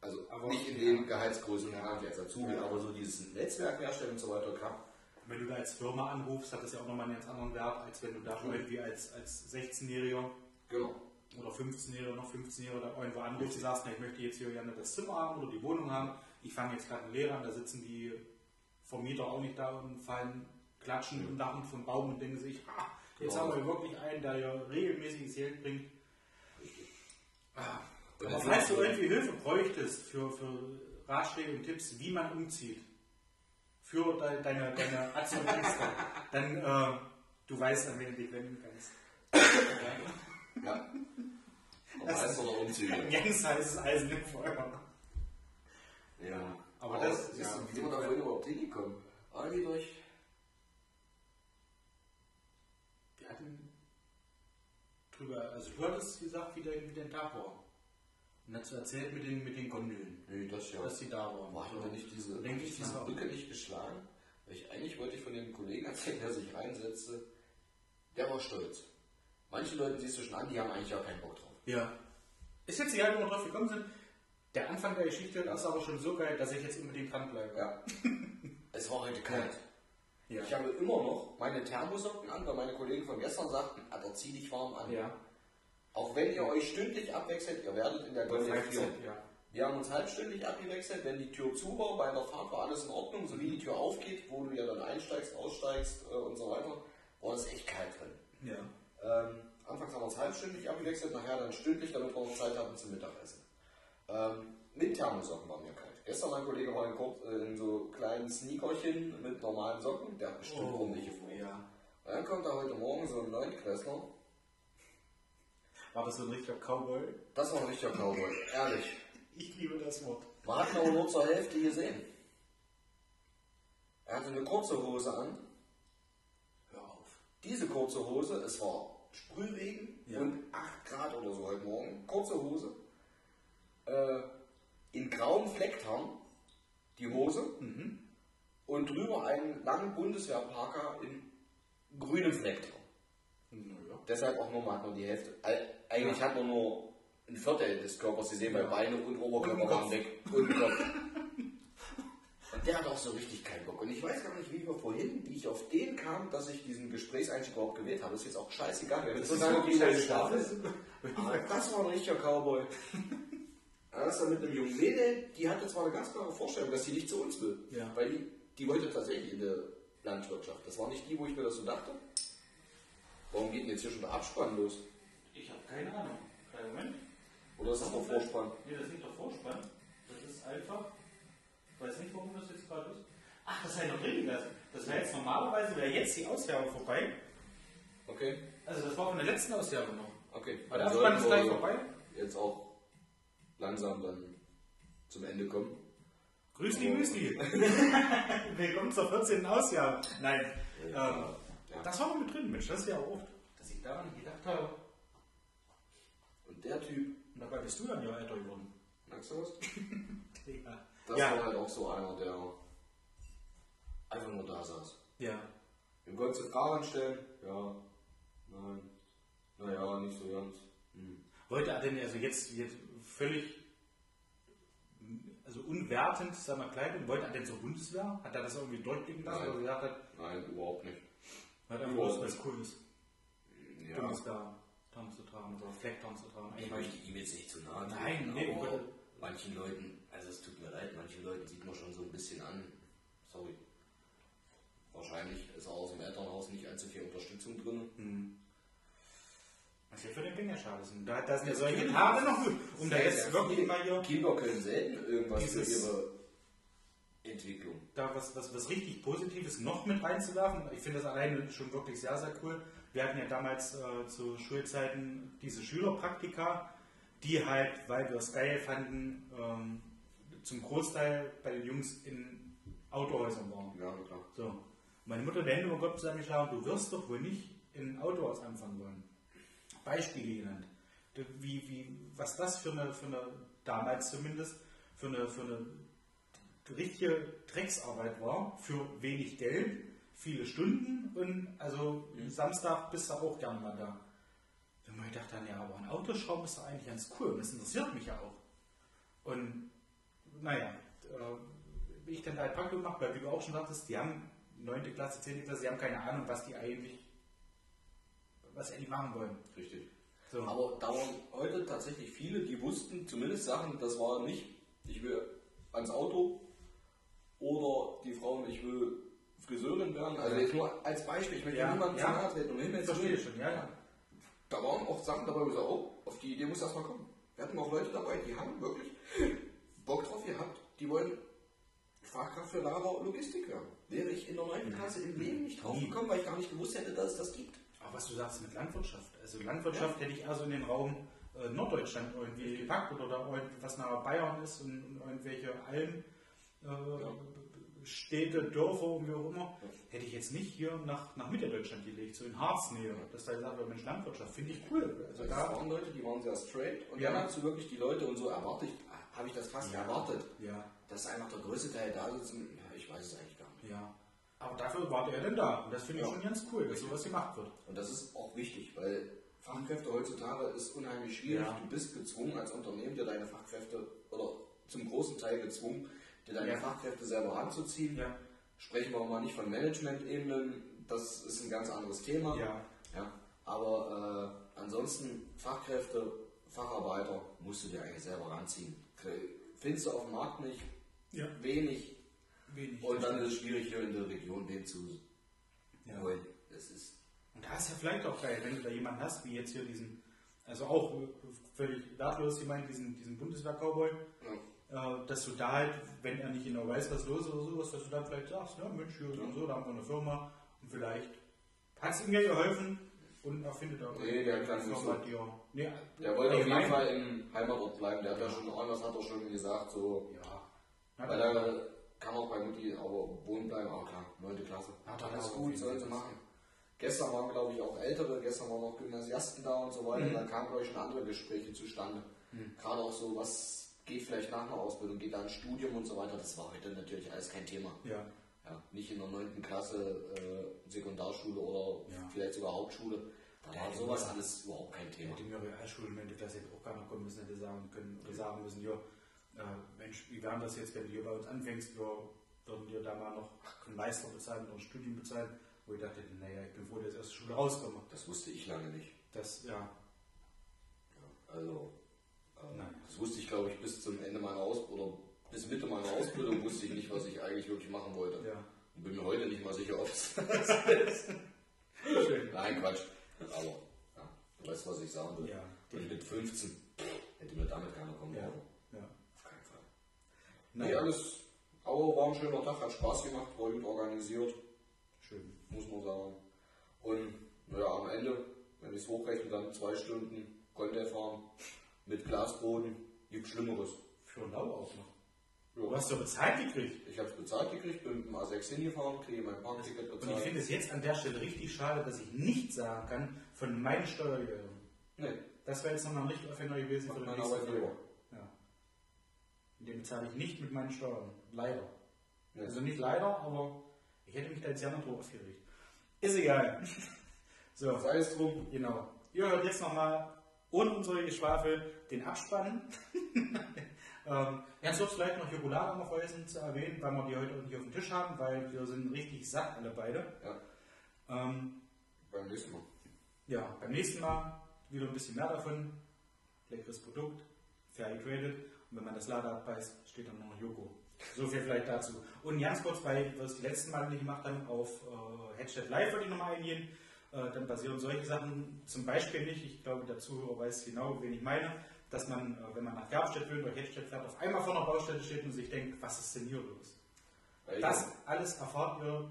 also Aber- nicht in den Gehaltsgrößen ja. als Azubi, Ja. aber so dieses Netzwerk herstellen und so weiter, klar. Wenn du da als Firma anrufst, hat das ja auch nochmal einen ganz anderen Wert, als wenn du da schon irgendwie als, als 16-Jähriger Genau. oder 15-Jähriger, noch 15-Jähriger da irgendwo anrufst und sagst, na, ich möchte jetzt hier gerne das Zimmer haben oder die Wohnung haben. Ich fange jetzt gerade eine Lehre an, da sitzen die Vermieter auch nicht da und fallen klatschen im Dach vom Baum und denken sich, ha, jetzt Genau. haben wir wirklich einen, der hier regelmäßiges Geld bringt. Ah, Und Aber falls du irgendwie Hilfe bräuchtest für, für Ratschläge und Tipps, wie man umzieht, für de, deine, deine und Ängste, dann äh, du weißt, an wen du dich wenden kannst. Ja. Aber heißt doch Umzüge. Ein ganz heißes Eisen im Feuer. Ja. Aber das- ist, ja, wie sind wir da vorhin überhaupt hingekommen? Irgendwie durch. Wir hatten drüber, also du hattest gesagt, wie dein, wie dein Tag war. Und du erzählt mit den, mit den Gondeln, Nee, das ja. dass die da waren. Boah, haben wir nicht diese, Denke ich, diese Brücke nicht geschlagen? Weil ich, eigentlich wollte ich von dem Kollegen erzählen, der sich reinsetzte. Der war stolz. Manche Leute siehst du schon an, die haben eigentlich auch keinen Bock drauf. Ja. Ist jetzt egal, wie wir drauf gekommen sind. Der Anfang der Geschichte ist aber schon so geil, dass ich jetzt unbedingt dranbleibe. Ja. es war heute kalt. Ja. Ich habe immer noch meine Thermosocken an, weil meine Kollegen von gestern sagten, Alter, zieh dich warm an. Ja. Auch wenn ihr euch stündlich abwechselt, ihr werdet in der Gondel ja. Wir haben uns halbstündig abgewechselt, wenn die Tür zu war, bei der Fahrt war alles in Ordnung, so wie die Tür aufgeht, wo du ja dann einsteigst, aussteigst äh, und so weiter, war es echt kalt drin. Ja. Ähm, anfangs haben wir uns halbstündig abgewechselt, nachher dann stündlich, damit wir noch Zeit hatten zum Mittagessen. Ähm, mit Thermosocken war mir kalt. Gestern mein Kollege war in, kurz, äh, in so kleinen Sneakerchen mit normalen Socken, der hat bestimmt ordentliche Form. Oh, ja. Und dann kommt da heute Morgen so ein Neunklässler, War das so ein richtiger Cowboy? das war ein richtiger Cowboy, ehrlich. Ich liebe das Wort. Man hat ihn aber nur zur Hälfte gesehen. Er hatte eine kurze Hose an. Hör auf. Diese kurze Hose, es war Sprühregen Ja. und 8 Grad oder so heute Morgen. Kurze Hose. Äh, in grauem Flecktarn die Hose Mhm. und drüber einen langen Bundeswehrparker in grünem Flecktarn. Naja. Deshalb auch nur mal nur die Hälfte. Eig- Eigentlich Ja. hat man nur ein Viertel des Körpers gesehen, weil Ja. Beine und Oberkörper waren weg. Und Kopf. Und der hat auch so richtig keinen Bock. Und ich weiß gar nicht, wie wir vorhin, wie ich auf den kam, dass ich diesen Gesprächseinstieg überhaupt gewählt habe. Ist jetzt auch scheißegal. Haben jetzt so lange geschlafen. Aber das war ein richtiger Cowboy. Er ist dann mit einem jungen Mädel, die hatte zwar eine ganz klare Vorstellung, dass sie nicht zu uns will. Ja. Weil die, die wollte tatsächlich in der Landwirtschaft. Das war nicht die, wo ich mir das so dachte. Warum geht denn jetzt hier schon der Abspann los? Ich habe keine Ahnung. Kleinen Moment. Oder ist das noch Vorspann? Nee, das ist nicht der Vorspann. Das ist einfach. Ich weiß nicht, warum das jetzt gerade ist. Ach, das wäre noch drin gelassen. Das wäre jetzt normalerweise, wäre jetzt die Ausgabe vorbei. Okay. Also das war von der letzten Ausgabe noch. Okay, Aber der dann Abspann ist gleich vorbei. jetzt auch langsam dann zum Ende kommen. Grüßli, Oh. Müsli. Willkommen zur 14. Ausgabe. Nein, ähm, Ja. das war mit drin, Mensch. Das ist ja auch oft, dass ich daran gedacht habe. Und der Typ, Und dabei bist du ja ein Jahr älter geworden. merkst du was? Ja. Das Ja. war halt auch so einer, der einfach nur da saß. Ja. Im Konzept Fahrrad stellen? Ja. Nein. Naja, nicht so ganz. Hm. Wollte er denn also jetzt, jetzt völlig also unwertend, mal, Kleidung, wollte er denn zur Bundeswehr? Hat er das irgendwie durchblicken lassen? Nein. Oder gesagt hat, Nein, überhaupt nicht. hat er bloß, weil es cool ist, Ja. Bundeswehr Tarn zu tragen oder Flecktarn zu tragen? Ich möchte ihm jetzt nicht zu nahe Nein, nee, aber manchen Leuten, also es tut mir leid, manchen Leuten sieht man schon so ein bisschen an, sorry, wahrscheinlich ist aus dem Elternhaus nicht allzu viel Unterstützung drin. Hm. Was ja für den schade ist. Und Da, da sind ja solche Tage noch gut. Um da jetzt wirklich mal hier Kinder können selten irgendwas für ihre Entwicklung. da was, was, was richtig Positives noch mit reinzuwerfen. Ich finde das alleine schon wirklich sehr, sehr cool. Wir hatten ja damals äh, zu Schulzeiten diese Schülerpraktika, die halt, weil wir es geil fanden, ähm, zum Großteil bei den Jungs in Autohäusern waren. Ja, klar. So. Meine Mutter der Hände über Gott zusammengeschlagen, du wirst doch wohl nicht in ein Autohaus anfangen wollen. Beispiele genannt. Wie, wie, was das für eine, für eine, damals zumindest, für eine, für eine richtige Drecksarbeit war, für wenig Geld, viele Stunden und also Samstag bist du auch gerne mal da. Wenn man gedacht dann, ja, aber ein Autoschrauben ist doch eigentlich ganz cool und das interessiert mich ja auch. Und naja, äh, wie ich dann halt Praktikum mache, weil wie du auch schon sagtest, die haben 9. Klasse, 10. Klasse, die haben keine Ahnung, was die eigentlich, was die machen wollen. Richtig. So. Aber da waren heute tatsächlich viele, die wussten zumindest Sachen, das war nicht, ich will ans Auto oder die Frauen, ich will Friseurin werden. Also jetzt nur als Beispiel, ich möchte Ja, niemanden ja. nahe treten, um Himmels Verstehe schon, ja, ja. Da waren auch Sachen dabei, wo ich sage, oh, auf die Idee muss erstmal kommen. Wir hatten auch Leute dabei, die haben wirklich Bock drauf gehabt, die wollen Fachkraft für Lager und Logistik werden. Wäre ich in der 9. Klasse im Leben nicht drauf gekommen, weil ich gar nicht gewusst hätte, dass es das gibt. Was du sagst mit Landwirtschaft. Also Landwirtschaft hätte ich eher so in den Raum äh, Norddeutschland irgendwie gepackt oder da was nach Bayern ist und, und irgendwelche Alm, äh, Städte, Dörfer und wie auch immer, hätte ich jetzt nicht hier nach, nach Mitteldeutschland gelegt, so in Harznähe. Dass da gesagt wird, Mensch, Landwirtschaft finde ich cool. Also da, waren Leute, die waren sehr straight und Ja. dann hast du wirklich die Leute und so erwartet, habe ich das fast Ja. erwartet, ja, dass einfach der größte Teil da sitzt und, ja, ich weiß es eigentlich gar nicht. ja. Aber dafür war der denn da. Und das finde ich Ja. schon ganz cool, dass sowas gemacht wird. Und das ist auch wichtig, weil Fachkräfte heutzutage ist unheimlich schwierig. Ja. Du bist gezwungen als Unternehmen, dir deine Fachkräfte, oder zum großen Teil gezwungen, dir deine Ja. Fachkräfte selber ranzuziehen. Ja, Sprechen wir mal nicht von Management-Ebenen, das ist ein ganz anderes Thema. aber äh, ansonsten Fachkräfte, Facharbeiter musst du dir eigentlich selber ranziehen. Findest du auf dem Markt nicht ja. wenig Wenig. und dann ist es schwierig hier in der Region den zu Ja. holen. Das ist Und da ist ja vielleicht auch geil, wenn du da jemanden hast, wie jetzt hier diesen, also auch völlig wertlos gemeint, diesen, diesen Bundeswehr-Cowboy, ja, äh, dass du da halt, wenn er nicht genau weiß, was los ist oder sowas, dass du dann vielleicht sagst, ja Mensch, hier so und so, da haben wir eine Firma und vielleicht hat es ihm ja geholfen und er findet auch Nee, der kann nicht so. nee, der wollte auf jeden Fall im Heimatort bleiben. Der hat ja Ja. schon irgendwas hat er schon gesagt, so Ja. Weil er kann auch bei Mutti aber wohnen bleiben, aber klar, 9. Klasse. Er Alles auch auf gut, sollen sie machen. Gestern waren, glaube ich, auch Ältere, gestern waren noch Gymnasiasten da und so weiter. Mhm. Da kamen, glaube ich, schon andere Gespräche zustande. Gerade auch so, was geht vielleicht nach einer Ausbildung, geht da ein Studium und so weiter. Das war heute natürlich alles kein Thema. Ja, Ja, nicht in der 9. Klasse äh, Sekundarschule oder Ja. vielleicht sogar Hauptschule. Da Ja, war die sowas alles überhaupt kein Thema. mir Realschule in der Klasse hätte auch gar nicht kommen müssen, hätte sagen können, oder sagen müssen, ja, Mensch, wie wäre das jetzt, wenn du hier bei uns anfängst, wir würden dir da mal noch einen Meister bezahlen oder ein Studium bezahlen, wo ich dachte, naja, ich bin froh, dass ich aus der Schule rauskomme. Das wusste ich lange nicht. Das, ja, Also, äh, das wusste ich, glaube ich, bis zum Ende meiner Ausbildung, oder bis Mitte meiner Ausbildung wusste ich nicht, was ich eigentlich wirklich machen wollte. ja. Und bin mir heute nicht mal sicher, ob es. Schön. Nein, Quatsch. Aber, ja, du weißt, was ich sagen will. Ja, Und mit 15 hätte mir damit keiner kommen ja, wollen. ja. Auf keinen Fall. Nein. Nee, alles. Aber war ein schöner Tag, hat Spaß gemacht, war gut organisiert, Schön. muss man sagen. Und naja, am Ende wenn ich es hochrechne, dann zwei Stunden Container fahren mit Glasboden. Gibt Schlimmeres. Für Lau auch noch. Du hast doch bezahlt gekriegt. Ich habe es bezahlt gekriegt, bin mit dem A6 hingefahren, kriege mein Parkticket Und ich bezahlt. finde es jetzt an der Stelle richtig schade, dass ich nicht sagen kann von meinen Steuergeldern. Nee, Das wäre jetzt nochmal ein richtig Aufhänger gewesen für macht den nächsten Arbeitgeber. Ja. Den bezahle ich nicht mit meinen Steuern. Leider. Nee. Also nicht leider, aber ich hätte mich da jetzt gerne drüber aufgeregt. Ist egal. so, Sei es drum. genau. Ihr hört jetzt nochmal ohne unsere Geschwafel den Abspann. ähm, ganz kurz vielleicht noch Jokolade noch vergessen zu erwähnen, weil wir die heute nicht auf dem Tisch haben, weil wir sind richtig satt alle beide. Ja, Ähm, beim nächsten Mal. ja, beim nächsten Mal wieder ein bisschen mehr davon. Leckeres Produkt, fair getradet. Und wenn man das Lader abbeißt, steht dann noch Joko. So viel vielleicht dazu. Und ganz kurz, weil wir es die letzten Mal nicht gemacht haben, auf äh, Headset Live wollte ich nochmal eingehen. Äh, dann basieren solche Sachen zum Beispiel nicht, ich glaube, der Zuhörer weiß genau, wen ich meine, dass man, äh, wenn man nach Gerbstedt will oder Headstedt fährt, auf einmal vor einer Baustelle steht und sich denkt, was ist denn hier los? Weil Das alles erfahrt ihr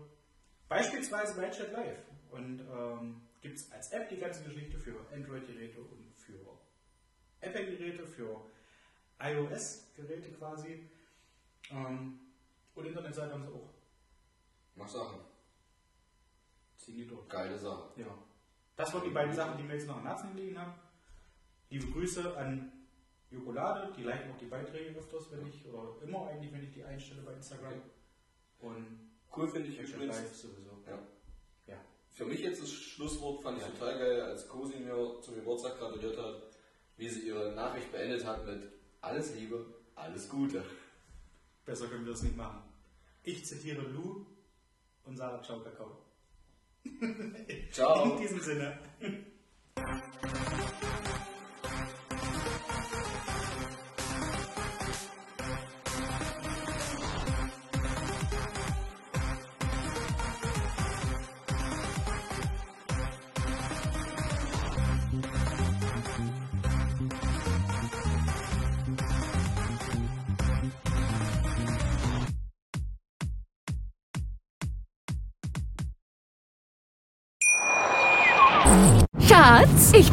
beispielsweise bei Chat Live. Und ähm, gibt es als App die ganze Geschichte für Android-Geräte und für Apple-Geräte, für iOS-Geräte quasi. Ähm, und Internetseite haben sie auch. Mach Sachen. Ziehen die durch. Geile Sache. Ja. Das waren die beiden Sachen, die mir jetzt noch am Herzen gelegen haben. Liebe Grüße an Jokolade, die liken auch die Beiträge öfters, wenn ich, oder immer eigentlich, wenn ich die einstelle bei Instagram. Und Cool finde ich übrigens. Live sowieso. Ja. Ja. Für mich jetzt das Schlusswort fand ich total geil, als Cosi mir zum Geburtstag gratuliert hat, wie sie ihre Nachricht beendet hat mit Alles Liebe, alles Gute. Besser können wir das nicht machen. Ich zitiere Lou und sage Ciao Kakao. Ciao. In diesem Sinne.